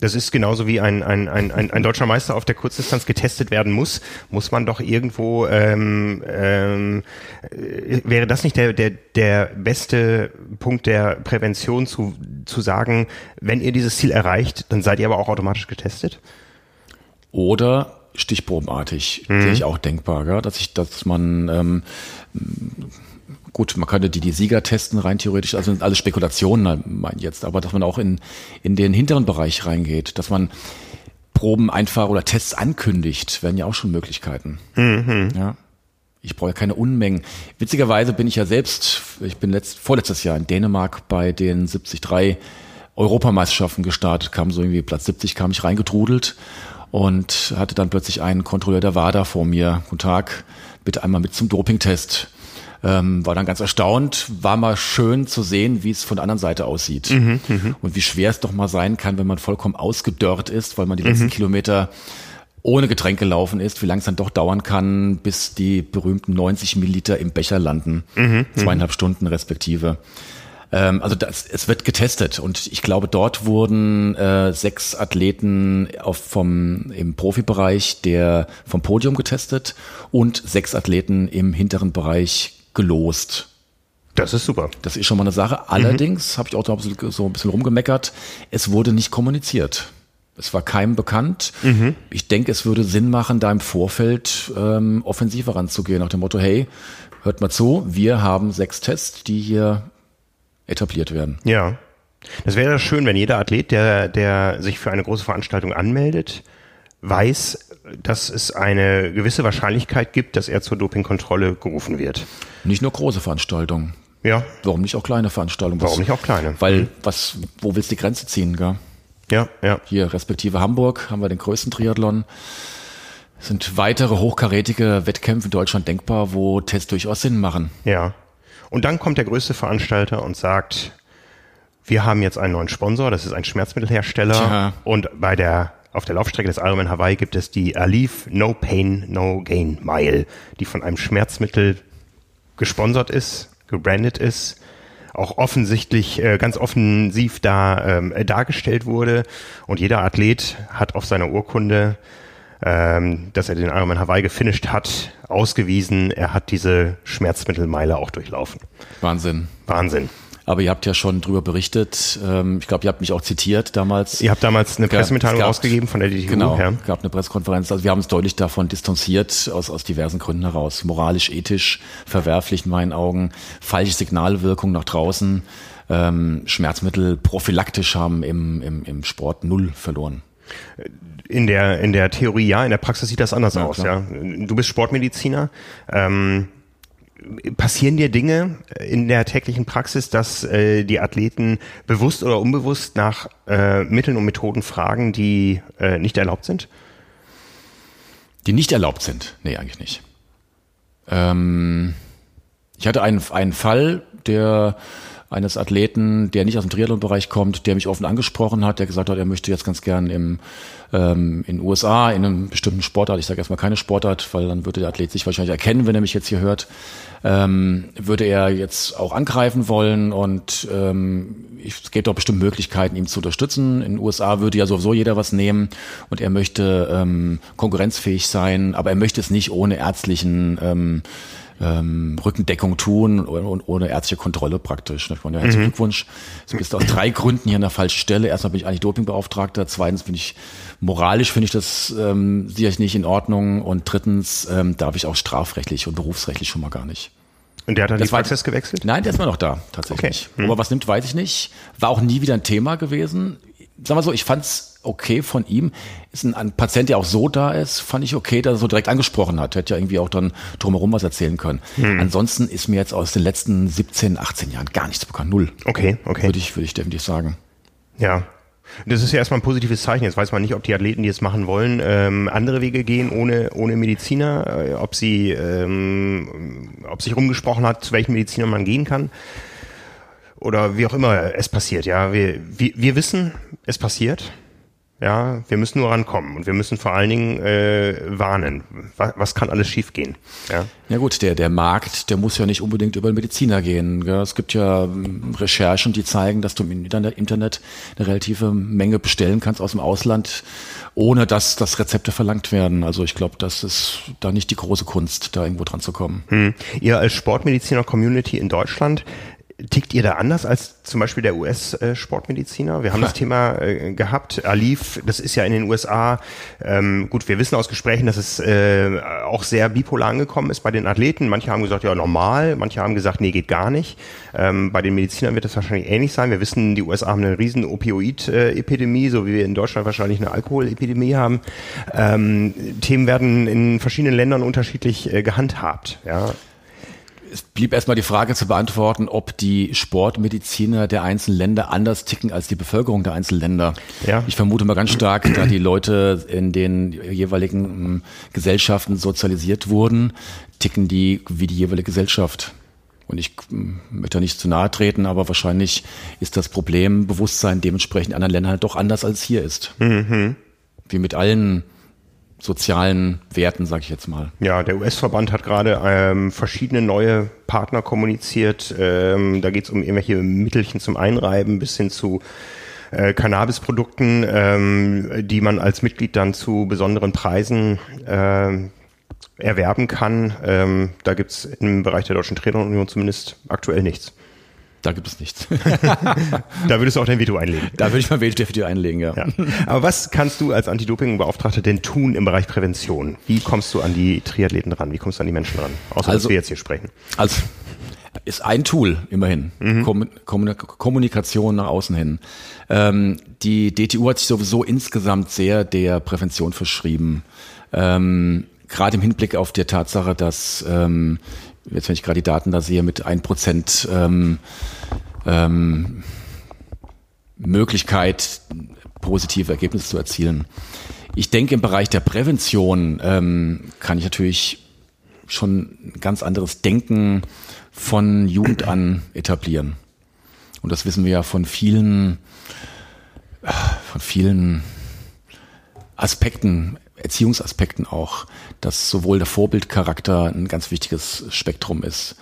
Das ist genauso wie ein, ein, ein, ein, ein deutscher Meister auf der Kurzdistanz getestet werden muss, muss man doch irgendwo, ähm, ähm, äh, wäre das nicht der, der, der beste Punkt der Prävention zu, zu sagen, wenn ihr dieses Ziel erreicht, dann seid ihr aber auch automatisch getestet? Oder stichprobenartig, mhm. sehe ich auch denkbar, ja? dass ich, dass man ähm, gut, man könnte die, die Sieger testen, rein theoretisch, also sind alles Spekulationen, mein jetzt, aber dass man auch in, in den hinteren Bereich reingeht, dass man Proben einfach oder Tests ankündigt, werden ja auch schon Möglichkeiten. Mhm. Ja. Ich brauche ja keine Unmengen. Witzigerweise bin ich ja selbst, ich bin letzt, vorletztes Jahr in Dänemark bei den 73 Europameisterschaften gestartet, kam so irgendwie Platz 70, kam ich reingetrudelt und hatte dann plötzlich einen Kontrolleur der WADA vor mir. Guten Tag, bitte einmal mit zum Dopingtest. Ähm, war dann ganz erstaunt, war mal schön zu sehen, wie es von der anderen Seite aussieht. Mhm, mh. Und wie schwer es doch mal sein kann, wenn man vollkommen ausgedörrt ist, weil man die letzten mhm. Kilometer ohne Getränk gelaufen ist, wie lange es dann doch dauern kann, bis die berühmten 90 Milliliter im Becher landen. Mhm, mhm, Zweieinhalb Stunden respektive. Ähm, also das, es wird getestet und ich glaube, dort wurden äh, sechs Athleten auf vom, im Profibereich der vom Podium getestet und sechs Athleten im hinteren Bereich gelost. Das ist super. Das ist schon mal eine Sache. Allerdings mhm. habe ich auch so ein bisschen rumgemeckert. Es wurde nicht kommuniziert. Es war keinem bekannt. Mhm. Ich denke, es würde Sinn machen, da im Vorfeld ähm, offensiver ranzugehen, nach dem Motto, hey, hört mal zu, wir haben sechs Tests, die hier etabliert werden. Ja. Das wäre schön, wenn jeder Athlet, der, der sich für eine große Veranstaltung anmeldet, weiß, dass es eine gewisse Wahrscheinlichkeit gibt, dass er zur Dopingkontrolle gerufen wird. Nicht nur große Veranstaltungen. Ja. Warum nicht auch kleine Veranstaltungen? Warum nicht auch kleine? Weil, mhm. was, wo willst du die Grenze ziehen, gell? Ja, ja. Hier, respektive Hamburg, haben wir den größten Triathlon. Es sind weitere hochkarätige Wettkämpfe in Deutschland denkbar, wo Tests durchaus Sinn machen. Ja. Und dann kommt der größte Veranstalter und sagt, wir haben jetzt einen neuen Sponsor, das ist ein Schmerzmittelhersteller. Tja. Und bei der auf der Laufstrecke des Ironman Hawaii gibt es die Alif No Pain No Gain Mile, die von einem Schmerzmittel gesponsert ist, gebrandet ist, auch offensichtlich äh, ganz offensiv da ähm, dargestellt wurde und jeder Athlet hat auf seiner Urkunde, ähm, dass er den Ironman Hawaii gefinisht hat, ausgewiesen, er hat diese Schmerzmittelmeile auch durchlaufen. Wahnsinn. Wahnsinn. Aber ihr habt ja schon drüber berichtet. Ähm, ich glaube, ihr habt mich auch zitiert damals. Ihr habt damals eine Pressemitteilung gab, rausgegeben von der DTU. Genau, ja. gab eine Pressekonferenz. Also wir haben uns deutlich davon distanziert, aus, aus diversen Gründen heraus. Moralisch, ethisch, verwerflich in meinen Augen. Falsche Signalwirkung nach draußen. Ähm, Schmerzmittel prophylaktisch haben im, im, im Sport null verloren. In der, in der Theorie ja, in der Praxis sieht das anders ja, aus. Ja. Du bist Sportmediziner. Ähm, passieren dir Dinge in der täglichen Praxis, dass äh, die Athleten bewusst oder unbewusst nach äh, Mitteln und Methoden fragen, die äh, nicht erlaubt sind? Die nicht erlaubt sind? Nee, eigentlich nicht. Ähm, ich hatte einen, einen Fall, der eines Athleten, der nicht aus dem Triathlon-Bereich kommt, der mich offen angesprochen hat, der gesagt hat, er möchte jetzt ganz gern im, ähm, in den USA in einem bestimmten Sportart, ich sage erstmal keine Sportart, weil dann würde der Athlet sich wahrscheinlich erkennen, wenn er mich jetzt hier hört, ähm, würde er jetzt auch angreifen wollen und ähm, es gibt auch bestimmt Möglichkeiten, ihm zu unterstützen. In den USA würde ja sowieso jeder was nehmen und er möchte ähm, konkurrenzfähig sein, aber er möchte es nicht ohne ärztlichen ähm, ähm, Rückendeckung tun und ohne ärztliche Kontrolle praktisch. Ich meine, herzlichen mhm. Glückwunsch. Du bist aus drei Gründen hier an der falschen Stelle. Erstmal bin ich eigentlich Dopingbeauftragter. Zweitens bin ich moralisch finde ich das ähm, sicherlich nicht in Ordnung. Und drittens ähm, darf ich auch strafrechtlich und berufsrechtlich schon mal gar nicht. Und der hat dann das die Praxis gewechselt? Nein, der ist mal noch da, tatsächlich. Okay. Hm. Aber was nimmt, weiß ich nicht. War auch nie wieder ein Thema gewesen. Sag mal so, ich fand's okay von ihm. Ist ein, ein, Patient, der auch so da ist, fand ich okay, dass er so direkt angesprochen hat. Hätte ja irgendwie auch dann drumherum was erzählen können. Hm. Ansonsten ist mir jetzt aus den letzten 17, 18 Jahren gar nichts bekannt. Null. Okay, okay. Würde ich, würde ich definitiv sagen. Ja. Das ist ja erstmal ein positives Zeichen. Jetzt weiß man nicht, ob die Athleten, die es machen wollen, ähm, andere Wege gehen ohne, ohne Mediziner, äh, ob sie, ähm, ob sich rumgesprochen hat, zu welchen Medizinern man gehen kann oder wie auch immer es passiert. Ja, wir, wir, wir wissen, es passiert. Ja, wir müssen nur rankommen und wir müssen vor allen Dingen äh, warnen. Was, was kann alles schiefgehen? Ja. ja gut, der der Markt, der muss ja nicht unbedingt über den Mediziner gehen. Gell? Es gibt ja ähm, Recherchen, die zeigen, dass du im Internet eine relative Menge bestellen kannst aus dem Ausland, ohne dass das Rezepte verlangt werden. Also ich glaube, das ist da nicht die große Kunst, da irgendwo dran zu kommen. Hm. Ihr als Sportmediziner-Community in Deutschland Tickt ihr da anders als zum Beispiel der US-Sportmediziner? Wir haben das Thema äh, gehabt. Alif, das ist ja in den USA, ähm, gut, wir wissen aus Gesprächen, dass es äh, auch sehr bipolar angekommen ist bei den Athleten. Manche haben gesagt, ja, normal. Manche haben gesagt, nee, geht gar nicht. Ähm, bei den Medizinern wird das wahrscheinlich ähnlich sein. Wir wissen, die USA haben eine riesen Opioid-Epidemie, so wie wir in Deutschland wahrscheinlich eine Alkoholepidemie haben. Ähm, Themen werden in verschiedenen Ländern unterschiedlich äh, gehandhabt. Ja es blieb erstmal die Frage zu beantworten, ob die Sportmediziner der einzelnen Länder anders ticken als die Bevölkerung der einzelnen Länder. Ja. Ich vermute mal ganz stark, da die Leute in den jeweiligen hm, Gesellschaften sozialisiert wurden, ticken die wie die jeweilige Gesellschaft. Und ich hm, möchte da nicht zu nahe treten, aber wahrscheinlich ist das Problembewusstsein dementsprechend in anderen Ländern halt doch anders als hier ist. Mhm. Wie mit allen sozialen Werten, sage ich jetzt mal. Ja, der US-Verband hat gerade ähm, verschiedene neue Partner kommuniziert. Ähm, da geht es um irgendwelche Mittelchen zum Einreiben bis hin zu äh, Cannabisprodukten, ähm, die man als Mitglied dann zu besonderen Preisen äh, erwerben kann. Ähm, da gibt es im Bereich der Deutschen Trainerunion zumindest aktuell nichts. Da gibt es nichts. da würdest du auch dein Veto einlegen. Da würde ich mein Veto einlegen, ja. ja. Aber was kannst du als Anti-Doping-Beauftragter denn tun im Bereich Prävention? Wie kommst du an die Triathleten ran? Wie kommst du an die Menschen ran? Außer also, dass wir jetzt hier sprechen. Also ist ein Tool immerhin. Mhm. Kommunikation nach außen hin. Ähm, die DTU hat sich sowieso insgesamt sehr der Prävention verschrieben. Ähm, Gerade im Hinblick auf die Tatsache, dass ähm, jetzt wenn ich gerade die Daten da sehe, mit ein Prozent ähm, ähm, Möglichkeit, positive Ergebnisse zu erzielen. Ich denke, im Bereich der Prävention ähm, kann ich natürlich schon ein ganz anderes Denken von Jugend an etablieren. Und das wissen wir ja von vielen, von vielen Aspekten Erziehungsaspekten auch, dass sowohl der Vorbildcharakter ein ganz wichtiges Spektrum ist.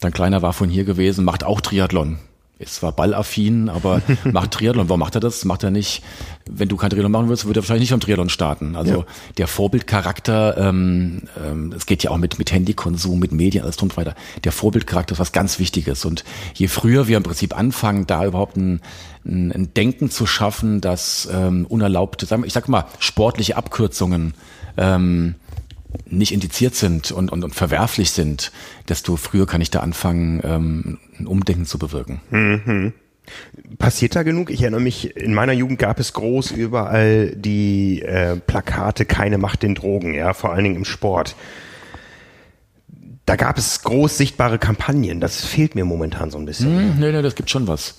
Dein Kleiner war von hier gewesen, macht auch Triathlon. Ist zwar ballaffin, aber macht Triathlon. Warum macht er das? Macht er nicht, wenn du kein Triathlon machen würdest, würde er wahrscheinlich nicht am Triathlon starten. Also ja. der Vorbildcharakter, ähm, ähm, es geht ja auch mit, mit Handykonsum, mit Medien, alles drum und weiter. Der Vorbildcharakter ist was ganz Wichtiges. Und je früher wir im Prinzip anfangen, da überhaupt ein, ein, ein Denken zu schaffen, dass ähm, unerlaubte, ich sag mal, sportliche Abkürzungen ähm, nicht indiziert sind und, und, und verwerflich sind, desto früher kann ich da anfangen, ähm, ein Umdenken zu bewirken. Mhm. Passiert da genug? Ich erinnere mich, in meiner Jugend gab es groß überall die äh, Plakate Keine Macht den Drogen, ja, vor allen Dingen im Sport da gab es groß sichtbare Kampagnen. Das fehlt mir momentan so ein bisschen. Hm, nee, nee, das gibt schon was.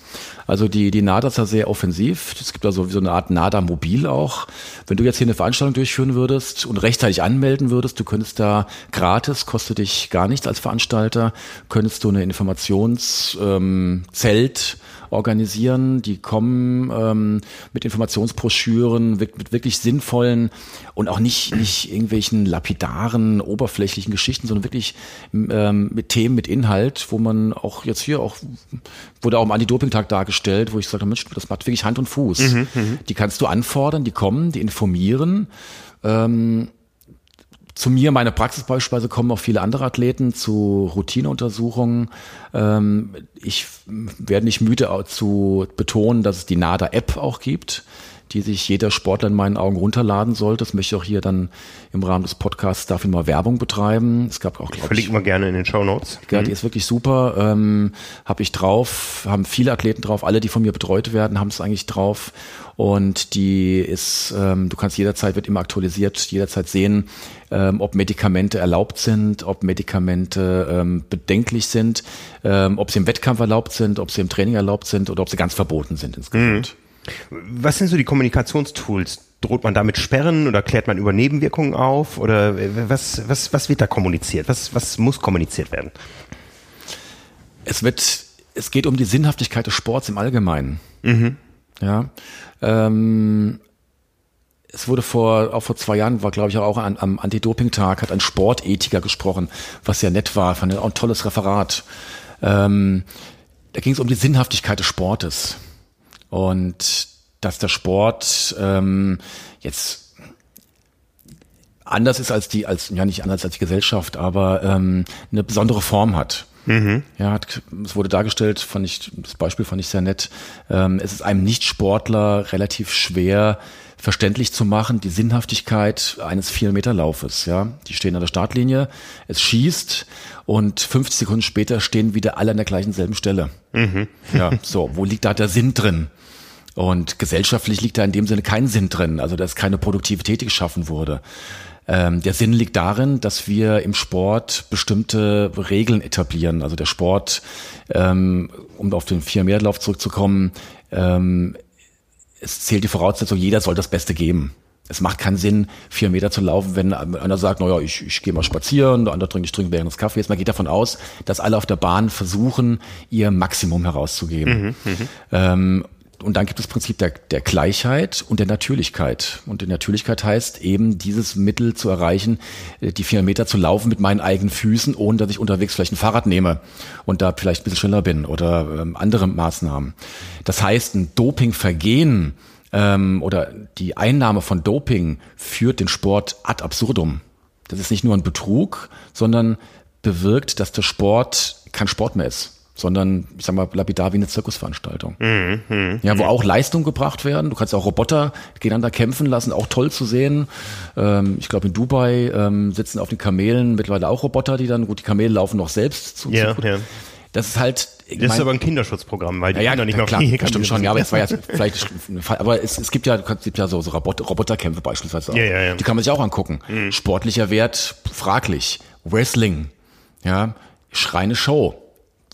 Also die, die NADA ist ja sehr offensiv. Es gibt also so eine Art NADA-Mobil auch. Wenn du jetzt hier eine Veranstaltung durchführen würdest und rechtzeitig anmelden würdest, du könntest da gratis, kostet dich gar nichts als Veranstalter, könntest du eine Informationszelt ähm, organisieren. Die kommen ähm, mit Informationsbroschüren, mit, mit wirklich sinnvollen und auch nicht, nicht irgendwelchen lapidaren, oberflächlichen Geschichten, sondern wirklich ähm, mit Themen, mit Inhalt, wo man auch jetzt hier auch, wurde auch am Anti-Doping-Tag dargestellt, wo ich habe, Mensch, das macht wirklich Hand und Fuß. Mhm, mhm. die kannst du anfordern, die kommen, die informieren. Ähm, zu mir, meine Praxis beispielsweise, kommen auch viele andere Athleten zu Routineuntersuchungen. Ähm, ich werde nicht müde zu betonen, dass es die NADA-App auch gibt die sich jeder Sportler in meinen Augen runterladen sollte. Das möchte ich auch hier dann im Rahmen des Podcasts dafür mal Werbung betreiben. Es gab auch, glaube Verlinken wir gerne in den Show Notes. Ja, die mhm. ist wirklich super. Ähm, habe ich drauf, haben viele Athleten drauf, alle, die von mir betreut werden, haben es eigentlich drauf. Und die ist, ähm, du kannst jederzeit, wird immer aktualisiert, jederzeit sehen, ähm, ob Medikamente erlaubt sind, ob Medikamente ähm, bedenklich sind, ähm, ob sie im Wettkampf erlaubt sind, ob sie im Training erlaubt sind oder ob sie ganz verboten sind insgesamt. Mhm. Was sind so die Kommunikationstools? Droht man damit Sperren oder klärt man über Nebenwirkungen auf? Oder was, was, was wird da kommuniziert? Was, was muss kommuniziert werden? Es wird, es geht um die Sinnhaftigkeit des Sports im Allgemeinen. Mhm. Ja. Ähm, es wurde vor, auch vor zwei Jahren, war glaube ich auch an, am Anti-Doping-Tag, hat ein Sportethiker gesprochen, was sehr nett war, fand auch ein tolles Referat. Ähm, da ging es um die Sinnhaftigkeit des Sportes. Und dass der Sport ähm, jetzt anders ist als die, als ja nicht anders als die Gesellschaft, aber ähm, eine besondere Form hat. Mhm. Ja, hat, es wurde dargestellt, fand ich, das Beispiel fand ich sehr nett. Ähm, es ist einem Nicht-Sportler relativ schwer verständlich zu machen, die Sinnhaftigkeit eines Vier-Meter-Laufes. Ja, die stehen an der Startlinie, es schießt und 50 Sekunden später stehen wieder alle an der gleichen selben Stelle. Mhm. Ja, so, wo liegt da der Sinn drin? Und gesellschaftlich liegt da in dem Sinne kein Sinn drin, also dass keine Produktivität geschaffen wurde. Ähm, der Sinn liegt darin, dass wir im Sport bestimmte Regeln etablieren. Also der Sport, ähm, um auf den Vier-Meter-Lauf zurückzukommen, ähm, es zählt die Voraussetzung, jeder soll das Beste geben. Es macht keinen Sinn, vier Meter zu laufen, wenn einer sagt, naja, ich, ich gehe mal spazieren, der andere trinkt, ich trinke während des Kaffees. Man geht davon aus, dass alle auf der Bahn versuchen, ihr Maximum herauszugeben. Mhm, mhm. ähm, und dann gibt es Prinzip der, der Gleichheit und der Natürlichkeit. Und die Natürlichkeit heißt eben, dieses Mittel zu erreichen, äh, die vier Meter zu laufen mit meinen eigenen Füßen, ohne dass ich unterwegs vielleicht ein Fahrrad nehme und da vielleicht ein bisschen schneller bin oder ähm, andere Maßnahmen. Das heißt, ein Dopingvergehen ähm, oder die Einnahme von Doping führt den Sport ad absurdum. Das ist nicht nur ein Betrug, sondern bewirkt, dass der Sport kein Sport mehr ist sondern ich sag mal lapidar wie eine Zirkusveranstaltung. Mhm, mh, ja, wo mh. auch Leistungen gebracht werden. Du kannst auch Roboter gegeneinander kämpfen lassen, auch toll zu sehen. Ähm, ich glaube in Dubai ähm, sitzen auf den Kamelen mittlerweile auch Roboter, die dann gut die Kamele laufen noch selbst zu. Ja, zu ja. Das ist halt. Das mein, ist aber ein Kinderschutzprogramm, weil die ja, Kinder nicht mehr klar, auf stimmt schon. Ja, aber jetzt war jetzt vielleicht, aber es, es gibt ja, es gibt ja so, so Roboter, Roboterkämpfe beispielsweise. Auch. Ja, ja, ja. Die kann man sich auch angucken. Mhm. Sportlicher Wert fraglich. Wrestling, ja, schreine Show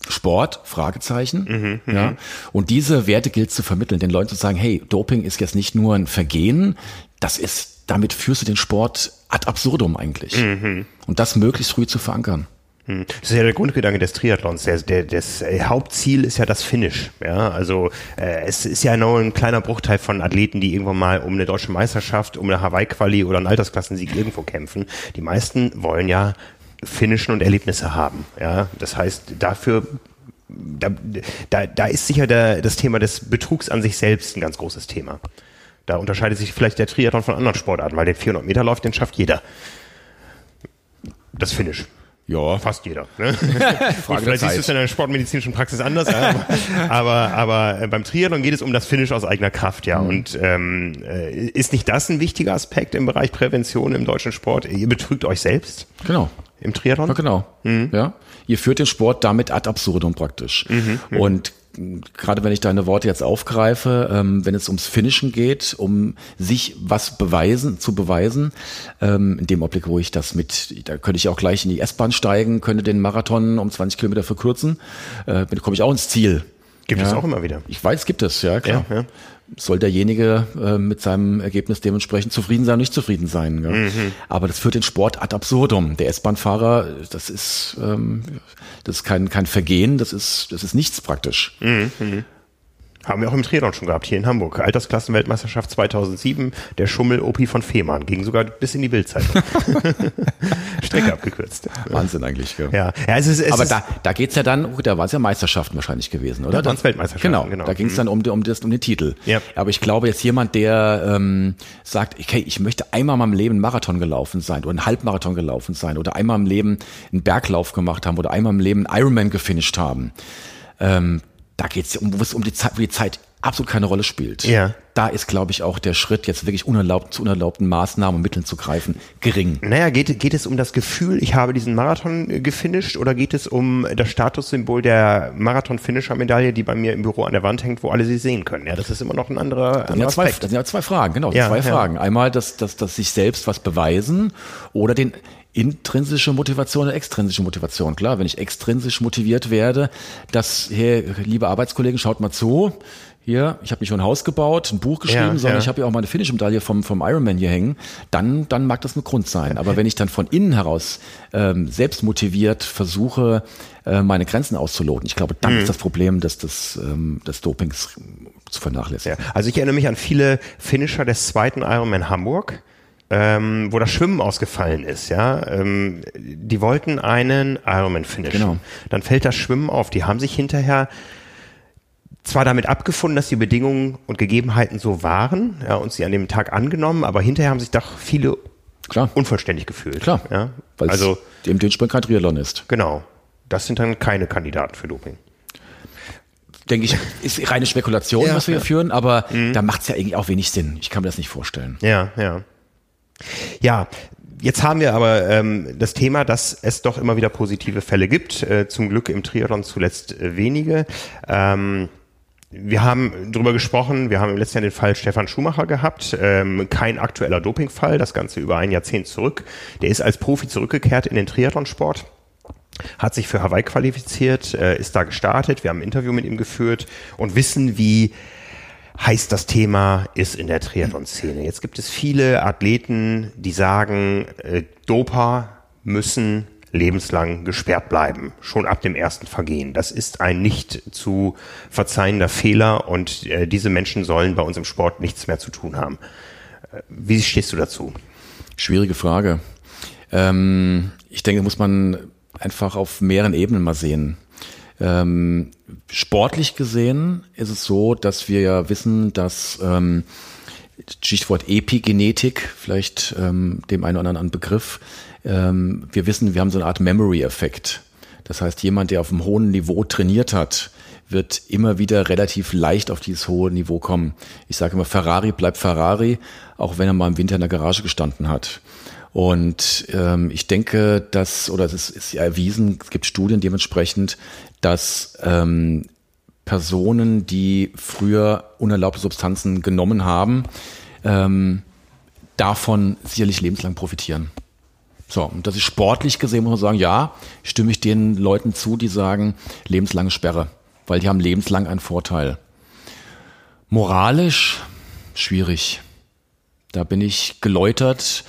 Sport, Fragezeichen. Mhm, ja. Und diese Werte gilt zu vermitteln, den Leuten zu sagen, hey, Doping ist jetzt nicht nur ein Vergehen, das ist, damit führst du den Sport ad absurdum eigentlich. Mhm. Und das möglichst früh zu verankern. Mhm. Das ist ja der Grundgedanke des Triathlons. Der, der, das äh, Hauptziel ist ja das Finish. Ja, also äh, es ist ja nur ein kleiner Bruchteil von Athleten, die irgendwann mal um eine deutsche Meisterschaft, um eine Hawaii-Quali oder einen Altersklassensieg irgendwo kämpfen. Die meisten wollen ja finishen und Erlebnisse haben. Ja, das heißt, dafür da, da, da ist sicher der, das Thema des Betrugs an sich selbst ein ganz großes Thema. Da unterscheidet sich vielleicht der Triathlon von anderen Sportarten, weil den 400 Meter Lauf, den schafft jeder. Das Finish. Ja. Fast jeder. Ne? Frage vielleicht siehst du es in der sportmedizinischen Praxis anders, ja, aber, aber äh, beim Triathlon geht es um das Finish aus eigener Kraft, ja. Mhm. Und ähm, äh, ist nicht das ein wichtiger Aspekt im Bereich Prävention im deutschen Sport? Ihr betrügt euch selbst? Genau im Triathlon? Ja, genau. Mhm. Ja. Ihr führt den Sport damit ad absurdum praktisch. Mhm. mhm. Und gerade wenn ich deine Worte jetzt aufgreife, ähm, wenn es ums Finishen geht, um sich was beweisen, zu beweisen, ähm, in dem Augenblick, wo ich das mit, da könnte ich auch gleich in die S-Bahn steigen, könnte den Marathon um 20 Kilometer verkürzen, äh, komme ich auch ins Ziel. Gibt ja. es auch immer wieder. Ich weiß, gibt es, ja, klar. Ja, ja soll derjenige äh, mit seinem Ergebnis dementsprechend zufrieden sein, nicht zufrieden sein. Mhm. Aber das führt den Sport ad absurdum. Der S-Bahn-Fahrer, das ist, ähm, das ist kein, kein Vergehen, das ist, das ist nichts praktisch. Mhm. Mhm. Haben wir auch im Triathlon schon gehabt, hier in Hamburg. Altersklassenweltmeisterschaft 2007, der Schummel-Opi von Fehmarn. Ging sogar bis in die Bildzeitung. Strecke abgekürzt. Wahnsinn eigentlich. Ja, ja. ja es ist, es Aber da, da geht's ja dann, da waren es ja Meisterschaften wahrscheinlich gewesen, oder? Da waren es Weltmeisterschaften, genau. genau. Da ging es dann um, um, das, um den Titel. Ja. Aber ich glaube jetzt jemand, der ähm, sagt, okay, ich möchte einmal mal im Leben einen Marathon gelaufen sein oder einen Halbmarathon gelaufen sein oder einmal im Leben einen Berglauf gemacht haben oder einmal im Leben einen Ironman gefinisht haben. Ähm, da geht es um, wo es um die Zeit, wo die Zeit absolut keine Rolle spielt. Ja. Da ist, glaube ich, auch der Schritt, jetzt wirklich unerlaubt, zu unerlaubten Maßnahmen und Mitteln zu greifen, gering. Naja, geht, geht es um das Gefühl, ich habe diesen Marathon äh, gefinisht oder geht es um das Statussymbol der Marathon-Finisher-Medaille, die bei mir im Büro an der Wand hängt, wo alle sie sehen können? Ja, das ist immer noch ein anderer, das anderer zwei, Das sind ja zwei Fragen, genau, ja, zwei ja. Fragen. Einmal, dass, dass, dass sich selbst was beweisen oder den intrinsische Motivation und extrinsische Motivation. Klar, wenn ich extrinsisch motiviert werde, dass, hey, liebe Arbeitskollegen, schaut mal zu, hier, ich habe nicht nur ein Haus gebaut, ein Buch geschrieben, Ja, sondern ja. ich habe ja auch meine Finish-Medaille vom, vom Ironman hier hängen, dann, dann mag das ein Grund sein. Aber wenn ich dann von innen heraus ähm, selbst motiviert versuche, äh, meine Grenzen auszuloten, ich glaube, Mhm. dann ist das Problem des, des, ähm, des Dopings zu vernachlässigen. Ja, also ich erinnere mich an viele Finisher des zweiten Ironman Hamburg, ähm, wo das Schwimmen ausgefallen ist. Ja, ähm, die wollten einen Ironman finishen. Genau. Dann fällt das Schwimmen auf. Die haben sich hinterher zwar damit abgefunden, dass die Bedingungen und Gegebenheiten so waren, ja, und sie an dem Tag angenommen, aber hinterher haben sich doch viele Klar. unvollständig gefühlt. Klar, Ja? weil Also es dem den Sprint kein Triathlon ist. genau. Das sind dann keine Kandidaten für Doping. Denke ich, ist reine Spekulation, Ja, was wir ja. hier führen, aber da macht es ja eigentlich auch wenig Sinn. Ich kann mir das nicht vorstellen. Ja, ja. Ja, jetzt haben wir aber ähm, das Thema, dass es doch immer wieder positive Fälle gibt. Äh, zum Glück im Triathlon zuletzt äh, wenige. Ähm, wir haben drüber gesprochen, wir haben im letzten Jahr den Fall Stefan Schumacher gehabt, ähm, kein aktueller Dopingfall, das Ganze über ein Jahrzehnt zurück. Der ist als Profi zurückgekehrt in den Triathlonsport hat sich für Hawaii qualifiziert, äh, ist da gestartet. Wir haben ein Interview mit ihm geführt und wissen, wie heiß das Thema ist in der Triathlon-Szene. Jetzt gibt es viele Athleten, die sagen, äh, Doper müssen lebenslang gesperrt bleiben, schon ab dem ersten Vergehen. Das ist ein nicht zu verzeihender Fehler und äh, diese Menschen sollen bei uns im Sport nichts mehr zu tun haben. Äh, Wie stehst du dazu? Schwierige Frage. Ähm, ich denke, muss man einfach auf mehreren Ebenen mal sehen. Ähm, sportlich gesehen ist es so, dass wir ja wissen, dass ähm, Stichwort Epigenetik, vielleicht ähm, dem einen oder anderen Begriff, ähm, wir wissen, wir haben so eine Art Memory-Effekt. Das heißt, jemand, der auf einem hohen Niveau trainiert hat, wird immer wieder relativ leicht auf dieses hohe Niveau kommen. Ich sage immer, Ferrari bleibt Ferrari, auch wenn er mal im Winter in der Garage gestanden hat. Und ähm, ich denke, dass, oder es ist, ist ja erwiesen, es gibt Studien dementsprechend, dass ähm, Personen, die früher unerlaubte Substanzen genommen haben, ähm, davon sicherlich lebenslang profitieren. So, und das ist sportlich gesehen, muss man sagen, ja, stimme ich den Leuten zu, die sagen, lebenslange Sperre, weil die haben lebenslang einen Vorteil. Moralisch schwierig. Da bin ich geläutert,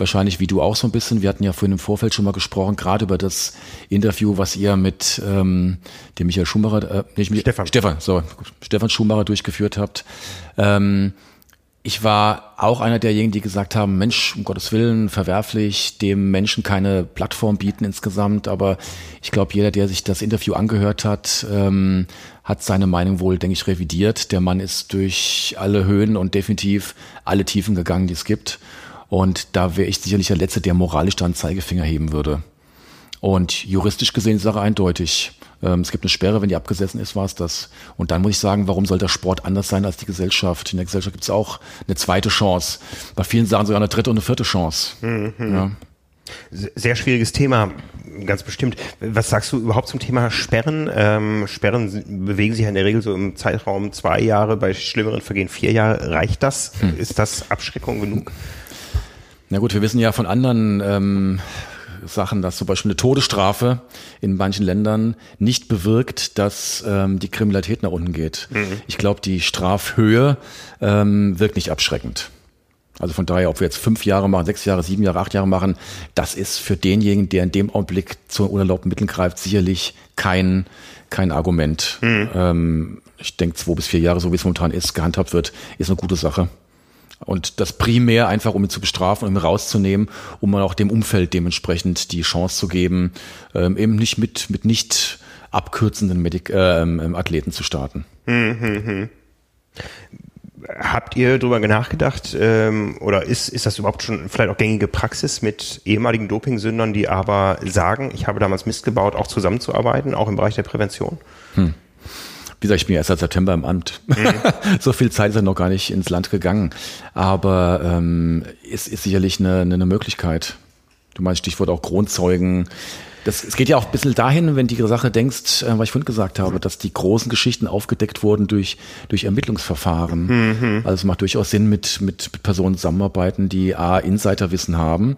wahrscheinlich wie du auch so ein bisschen. Wir hatten ja vorhin im Vorfeld schon mal gesprochen, gerade über das Interview, was ihr mit ähm, dem Michael Schumacher, äh, nicht mit, Stefan. Stefan, so, gut, Stefan Schumacher durchgeführt habt. Ähm, ich war auch einer derjenigen, die gesagt haben, Mensch, um Gottes Willen, verwerflich, dem Menschen keine Plattform bieten insgesamt. Aber ich glaube, jeder, der sich das Interview angehört hat, ähm, hat seine Meinung wohl, denke ich, revidiert. Der Mann ist durch alle Höhen und definitiv alle Tiefen gegangen, die es gibt. Und da wäre ich sicherlich der Letzte, der moralisch da einen Zeigefinger heben würde. Und juristisch gesehen ist die Sache eindeutig. Ähm, es gibt eine Sperre, wenn die abgesessen ist, war es das. Und dann muss ich sagen, warum soll der Sport anders sein als die Gesellschaft? In der Gesellschaft gibt es auch eine zweite Chance. Bei vielen Sachen sogar eine dritte und eine vierte Chance. Ja. Sehr schwieriges Thema, ganz bestimmt. Was sagst du überhaupt zum Thema Sperren? Ähm, Sperren bewegen sich ja in der Regel so im Zeitraum zwei Jahre, bei schlimmeren Vergehen vier Jahre. Reicht das? Ist das Abschreckung genug? Na gut, wir wissen ja von anderen ähm, Sachen, dass zum Beispiel eine Todesstrafe in manchen Ländern nicht bewirkt, dass ähm, die Kriminalität nach unten geht. Ich glaube, die Strafhöhe ähm, wirkt nicht abschreckend. Also von daher, ob wir jetzt fünf Jahre machen, sechs Jahre, sieben Jahre, acht Jahre machen, das ist für denjenigen, der in dem Augenblick zu unerlaubten Mitteln greift, sicherlich kein, kein Argument. Ähm, ich denke, zwei bis vier Jahre, so wie es momentan ist, gehandhabt wird, ist eine gute Sache. Und das primär einfach, um ihn zu bestrafen, um ihn rauszunehmen, um auch dem Umfeld dementsprechend die Chance zu geben, ähm, eben nicht mit, mit nicht abkürzenden Medik äh, Athleten zu starten. Habt ihr darüber nachgedacht ähm, oder ist, ist das überhaupt schon vielleicht auch gängige Praxis mit ehemaligen Dopingsündern, die aber sagen, ich habe damals Mist gebaut, auch zusammenzuarbeiten, auch im Bereich der Prävention? Wie gesagt, ich bin ja erst seit September im Amt. so viel Zeit ist ja noch gar nicht ins Land gegangen. Aber ähm, ist, ist sicherlich eine, eine Möglichkeit. Du meinst Stichwort auch Kronzeugen. Das, es geht ja auch ein bisschen dahin, wenn du die Sache denkst, äh, was ich vorhin gesagt habe, dass die großen Geschichten aufgedeckt wurden durch, durch Ermittlungsverfahren. Also es macht durchaus Sinn, mit, mit, mit Personen zusammenarbeiten, die A, Insiderwissen haben.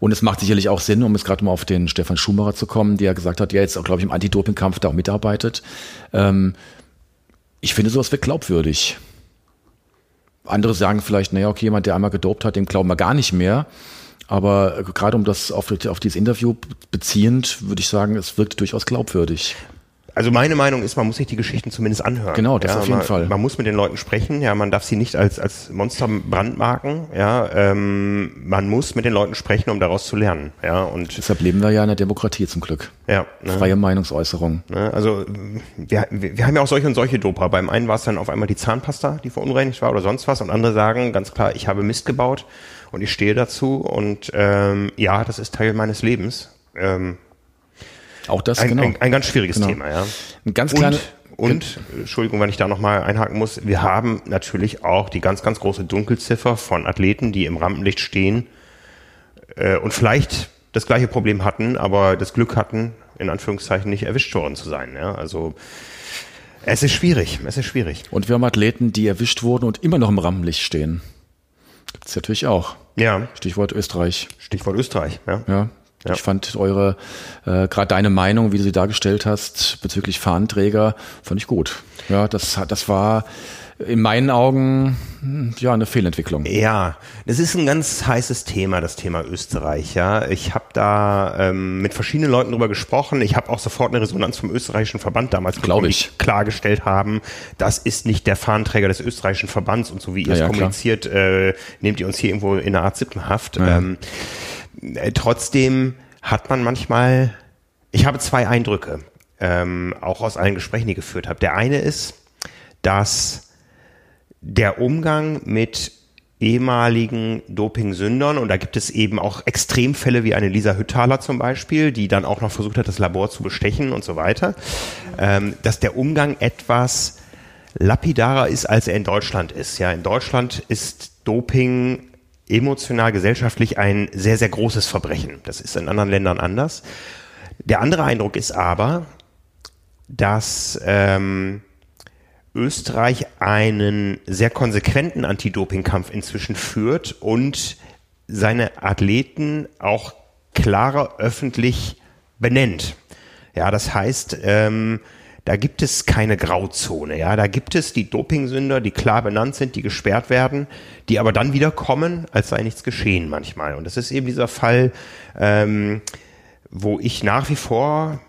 Und es macht sicherlich auch Sinn, um jetzt gerade mal auf den Stefan Schumacher zu kommen, der gesagt hat, der jetzt auch, glaube ich, im Anti-Doping-Kampf da auch mitarbeitet. Ähm, Ich finde, sowas wird glaubwürdig. Andere sagen vielleicht, naja, okay, jemand, der einmal gedopt hat, dem glauben wir gar nicht mehr. Aber gerade um das auf, auf dieses Interview beziehend, würde ich sagen, es wirkt durchaus glaubwürdig. Also meine Meinung ist, man muss sich die Geschichten zumindest anhören. Genau, das ja, auf jeden man, Fall. Man muss mit den Leuten sprechen, ja, man darf sie nicht als, als Monster brandmarken, ja, ähm, man muss mit den Leuten sprechen, um daraus zu lernen, ja, und. Deshalb leben wir ja in der Demokratie zum Glück. Ja. Ne? Freie Meinungsäußerung. Ne, also, wir, wir haben ja auch solche und solche Doper. Beim einen war es dann auf einmal die Zahnpasta, die verunreinigt war oder sonst was und andere sagen ganz klar, ich habe Mist gebaut und ich stehe dazu und, ähm, ja, das ist Teil meines Lebens. Ähm, auch das, ein, genau. Ein, ein ganz schwieriges genau. Thema, ja. Ein ganz kleiner. Und, und Entschuldigung, wenn ich da nochmal einhaken muss, wir haben natürlich auch die ganz, ganz große Dunkelziffer von Athleten, die im Rampenlicht stehen äh, und vielleicht das gleiche Problem hatten, aber das Glück hatten, in Anführungszeichen nicht erwischt worden zu sein. Ja? Also es ist schwierig, es ist schwierig. Und wir haben Athleten, die erwischt wurden und immer noch im Rampenlicht stehen. Gibt es natürlich auch. Ja. Stichwort Österreich. Stichwort Österreich, ja. Ja. Ja. Ich fand eure, äh, gerade deine Meinung, wie du sie dargestellt hast, bezüglich Fahnenträger, fand ich gut. Ja, das, das war in meinen Augen ja eine Fehlentwicklung. Ja, das ist ein ganz heißes Thema, das Thema Österreich. Ja, ich habe da ähm, mit verschiedenen Leuten drüber gesprochen. Ich habe auch sofort eine Resonanz vom österreichischen Verband damals Glaube ich. die klargestellt haben, das ist nicht der Fahnenträger des österreichischen Verbands und so wie ihr Ja, es ja, kommuniziert, äh, nehmt ihr uns hier irgendwo in einer Art Sippenhaft. Ja. Ähm, äh, trotzdem hat man manchmal, ich habe zwei Eindrücke, ähm, auch aus allen Gesprächen, die ich geführt habe. Der eine ist, dass der Umgang mit ehemaligen Dopingsündern, und da gibt es eben auch Extremfälle wie eine Lisa Hüttaler zum Beispiel, die dann auch noch versucht hat, das Labor zu bestechen und so weiter, ähm, dass der Umgang etwas lapidarer ist, als er in Deutschland ist. Ja, in Deutschland ist Doping emotional, gesellschaftlich ein sehr, sehr großes Verbrechen. Das ist in anderen Ländern anders. Der andere Eindruck ist aber, dass ähm, Österreich einen sehr konsequenten Anti-Doping-Kampf inzwischen führt und seine Athleten auch klarer öffentlich benennt. Ja, das heißt, ähm, da gibt es keine Grauzone. Ja, da gibt es die Dopingsünder, die klar benannt sind, die gesperrt werden, die aber dann wieder kommen, als sei nichts geschehen manchmal. Und das ist eben dieser Fall, ähm, wo ich nach wie vor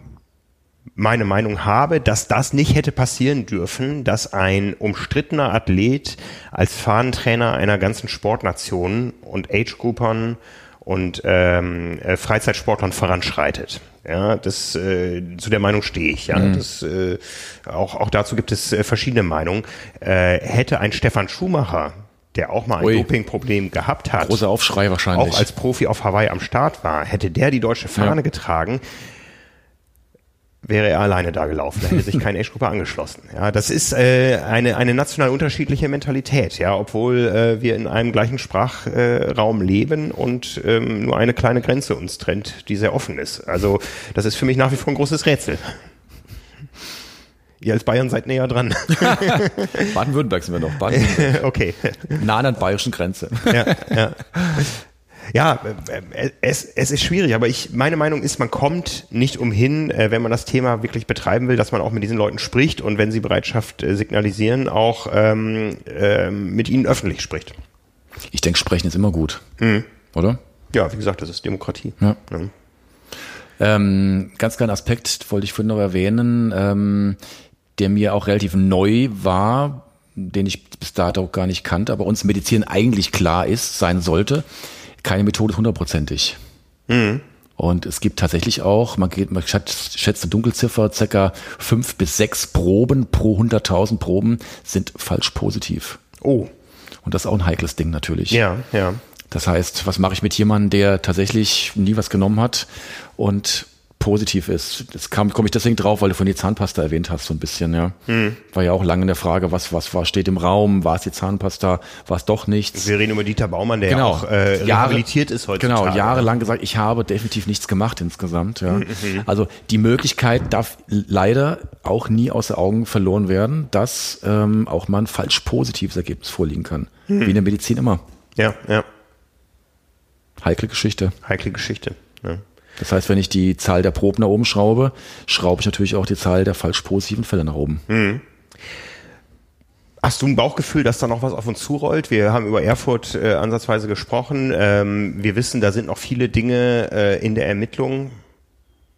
meine Meinung habe, dass das nicht hätte passieren dürfen, dass ein umstrittener Athlet als Fahnentrainer einer ganzen Sportnation und Age-Groupern und ähm, äh, Freizeitsportlern voranschreitet. Ja, das äh, zu der Meinung stehe ich. Ja, mhm. das äh, auch auch dazu gibt es äh, verschiedene Meinungen. Äh, hätte ein Stefan Schumacher, der auch mal ein. Dopingproblem gehabt hat, Großer Aufschrei wahrscheinlich. auch als Profi auf Hawaii am Start war, hätte der die deutsche Fahne Ja. getragen, wäre er alleine da gelaufen, da hätte sich kein Age-Gruppe angeschlossen. Ja, das ist äh, eine, eine national unterschiedliche Mentalität, ja, obwohl äh, wir in einem gleichen Sprachraum äh, leben und ähm, nur eine kleine Grenze uns trennt, die sehr offen ist. Also das ist für mich nach wie vor ein großes Rätsel. Ihr als Bayern seid näher dran. Baden-Württemberg sind wir noch. Baden okay. nah an der bayerischen Grenze. ja, ja. Ja, äh, es, es ist schwierig, aber ich, meine Meinung ist, man kommt nicht umhin, äh, wenn man das Thema wirklich betreiben will, dass man auch mit diesen Leuten spricht und wenn sie Bereitschaft äh, signalisieren, auch ähm, ähm, mit ihnen öffentlich spricht. Ich denke, sprechen ist immer gut. Oder? Ja, wie gesagt, das ist Demokratie. Ja. Ja. Ähm, ganz kleiner Aspekt wollte ich vorhin noch erwähnen, ähm, der mir auch relativ neu war, den ich bis dato auch gar nicht kannte, aber uns Medizin eigentlich klar ist, sein sollte. Keine Methode ist hundertprozentig. Und es gibt tatsächlich auch, man, geht, man schätzt, schätzt eine Dunkelziffer, circa fünf bis sechs Proben pro 100.000 Proben sind falsch positiv. Oh, Und das ist auch ein heikles Ding natürlich. ja, ja. Das heißt, was mache ich mit jemandem, der tatsächlich nie was genommen hat und positiv ist? Das kam, komme ich deswegen drauf, weil du von die Zahnpasta erwähnt hast, so ein bisschen, ja. War ja auch lange in der Frage, was, was war, steht im Raum, war es die Zahnpasta, war es doch nichts? Wir reden über Dieter Baumann, der Genau. auch äh, Jahre- rehabilitiert ist heutzutage. Genau, jahrelang gesagt, ich habe definitiv nichts gemacht insgesamt. Ja. Also die Möglichkeit darf leider auch nie außer Augen verloren werden, dass ähm, auch mal ein falsch positives Ergebnis vorliegen kann. Wie in der Medizin immer. Ja, ja. Heikle Geschichte. Heikle Geschichte. Ja. Das heißt, wenn ich die Zahl der Proben nach oben schraube, schraube ich natürlich auch die Zahl der falsch positiven Fälle nach oben. Hast du ein Bauchgefühl, dass da noch was auf uns zurollt? Wir haben über Erfurt äh, ansatzweise gesprochen. Ähm, wir wissen, da sind noch viele Dinge äh, in der Ermittlung.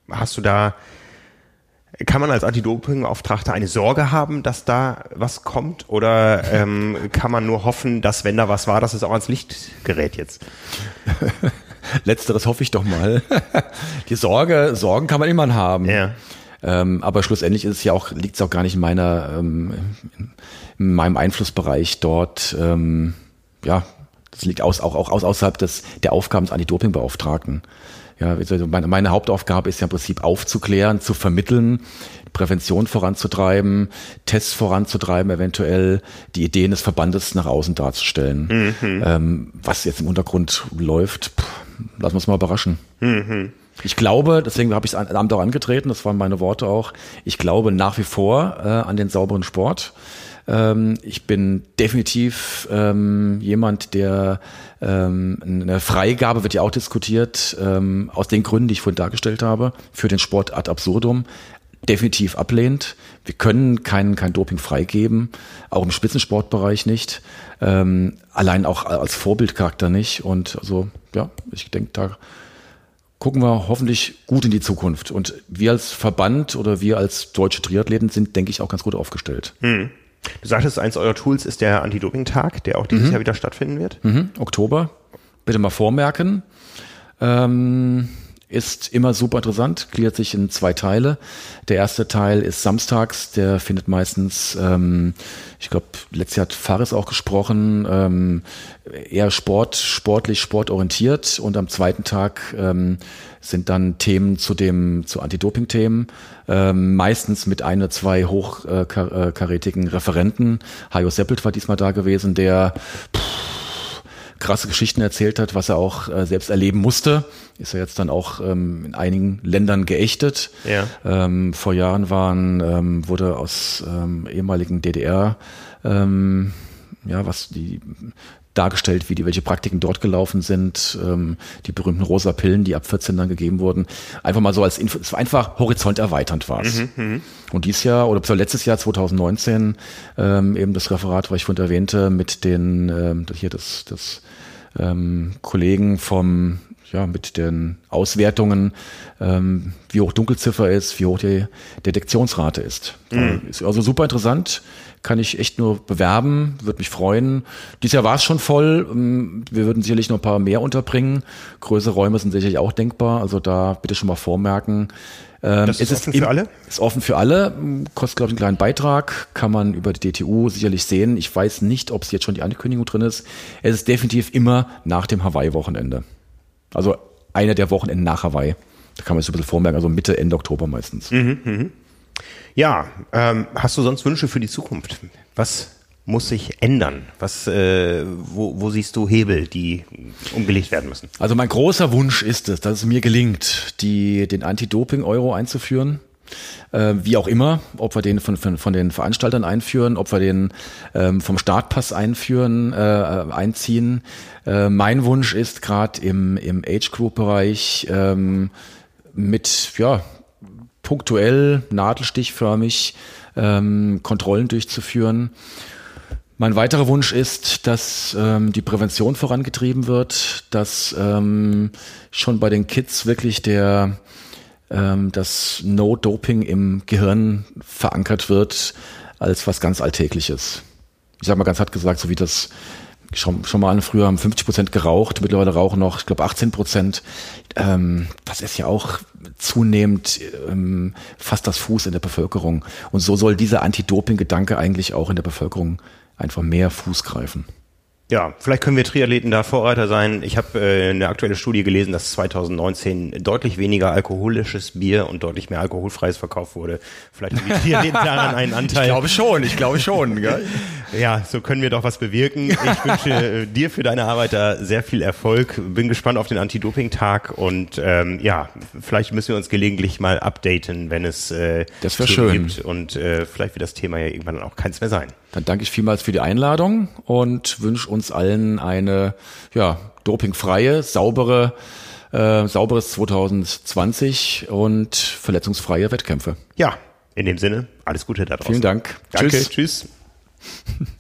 Hast du da, kann man als Anti-Doping-Beauftragter eine Sorge haben, dass da was kommt? Oder ähm, kann man nur hoffen, dass wenn da was war, dass es auch ans Licht gerät jetzt? Letzteres hoffe ich doch mal. Die Sorge, Sorgen kann man immer haben. Ja. Ähm, aber schlussendlich ist es ja auch, liegt es auch gar nicht in meiner, ähm, in meinem Einflussbereich dort, ähm, ja, das liegt aus, auch, auch aus, außerhalb des, der Aufgaben des Anti-Doping-Beauftragten. Ja, also meine, meine Hauptaufgabe ist ja im Prinzip aufzuklären, zu vermitteln, Prävention voranzutreiben, Tests voranzutreiben, eventuell die Ideen des Verbandes nach außen darzustellen. Mhm. Ähm, was jetzt im Untergrund läuft, pff, lassen wir uns mal überraschen. Mhm. Ich glaube, deswegen habe ich das Amt auch angetreten, das waren meine Worte auch, ich glaube nach wie vor äh, an den sauberen Sport. Ähm, ich bin definitiv ähm, jemand, der ähm, eine Freigabe wird ja auch diskutiert, ähm, aus den Gründen, die ich vorhin dargestellt habe, für den Sport ad absurdum definitiv ablehnt. Wir können kein, kein Doping freigeben, auch im Spitzensportbereich nicht, ähm, allein auch als Vorbildcharakter nicht. Und also ja, ich denke, da gucken wir hoffentlich gut in die Zukunft. Und wir als Verband oder wir als deutsche Triathleten sind, denke ich, auch ganz gut aufgestellt. Hm. Du sagtest, eins eurer Tools ist der Anti-Doping-Tag, der auch dieses mhm. Jahr wieder stattfinden wird. Mhm. Oktober. Bitte mal vormerken. Ähm, ist immer super interessant, gliedert sich in zwei Teile. Der erste Teil ist samstags, der findet meistens, ähm, ich glaube, letztes Jahr hat Faris auch gesprochen, ähm, eher Sport, sportlich, sportorientiert. Und am zweiten Tag ähm, sind dann Themen zu dem, zu Anti-Doping-Themen, ähm, meistens mit ein oder zwei hochkarätigen Referenten. Hajo Seppelt war diesmal da gewesen, der pff, krasse Geschichten erzählt hat, was er auch äh, selbst erleben musste. Ist er jetzt dann auch ähm, in einigen Ländern geächtet. Ja. Ähm, vor Jahren waren, ähm, wurde aus ähm, ehemaligen DDR ähm, ja, was die dargestellt, wie die, welche Praktiken dort gelaufen sind, ähm, die berühmten rosa Pillen, die ab 14 dann gegeben wurden. Einfach mal so als Info, es war einfach horizonterweiternd war es. Mhm, mhm, und dies Jahr oder letztes Jahr 2019 ähm, eben das Referat, was ich vorhin erwähnte, mit den ähm, hier das, das ähm, Kollegen vom ja, mit den Auswertungen, ähm, wie hoch Dunkelziffer ist, wie hoch die Detektionsrate ist. Mhm. Ist also super interessant kann ich echt nur bewerben, würde mich freuen. Dieses Jahr war es schon voll. Ähm, wir würden sicherlich noch ein paar mehr unterbringen. Größere Räume sind sicherlich auch denkbar. Also da bitte schon mal vormerken. Ähm, das ist, ist offen für alle? Ist offen für alle. Kostet, glaube ich, einen kleinen Beitrag. Kann man über die DTU sicherlich sehen. Ich weiß nicht, ob es jetzt schon die Ankündigung drin ist. Es ist definitiv immer nach dem Hawaii-Wochenende. Also einer der Wochenenden nach Hawaii. Da kann man sich ein bisschen vormerken. Also Mitte, Ende Oktober meistens. Mhm, mh. Ja, ähm, hast du sonst Wünsche für die Zukunft? Was muss sich ändern? Was, äh, wo, wo siehst du Hebel, die umgelegt werden müssen? Also mein großer Wunsch ist es, dass es mir gelingt, die, den Anti-Doping-Euro einzuführen. Äh, wie auch immer, ob wir den von, von, von den Veranstaltern einführen, ob wir den ähm, vom Startpass einführen, äh, einziehen. Äh, mein Wunsch ist gerade im, im Age-Group-Bereich ähm, mit ja, punktuell, nadelstichförmig ähm, Kontrollen durchzuführen. Mein weiterer Wunsch ist, dass ähm, die Prävention vorangetrieben wird, dass ähm, schon bei den Kids wirklich der ähm, das No-Doping im Gehirn verankert wird als was ganz Alltägliches. Ich sage mal ganz hart gesagt, so wie das schon, schon mal früher haben 50 Prozent geraucht, mittlerweile rauchen noch, ich glaube 18 Prozent. Ähm, das ist ja auch zunehmend ähm, fast das Fuß in der Bevölkerung. Und so soll dieser Anti-Doping-Gedanke eigentlich auch in der Bevölkerung einfach mehr Fuß greifen. Ja, vielleicht können wir Triathleten da Vorreiter sein. Ich habe äh, eine aktuelle Studie gelesen, dass 2019 deutlich weniger alkoholisches Bier und deutlich mehr alkoholfreies verkauft wurde. Vielleicht haben die Triathleten daran einen Anteil. Ich glaube schon, ich glaube schon. Gell? ja, so können wir doch was bewirken. Ich wünsche äh, dir für deine Arbeit da sehr viel Erfolg. Bin gespannt auf den Anti-Doping-Tag und ähm, ja, vielleicht müssen wir uns gelegentlich mal updaten, wenn es äh, das schön. gibt und äh, vielleicht wird das Thema ja irgendwann dann auch keins mehr sein. Dann danke ich vielmals für die Einladung und wünsche uns allen eine ja, dopingfreie, saubere, äh, sauberes 2020 und verletzungsfreie Wettkämpfe. Ja, in dem Sinne, alles Gute da draußen. Vielen Dank. Danke, tschüss. tschüss.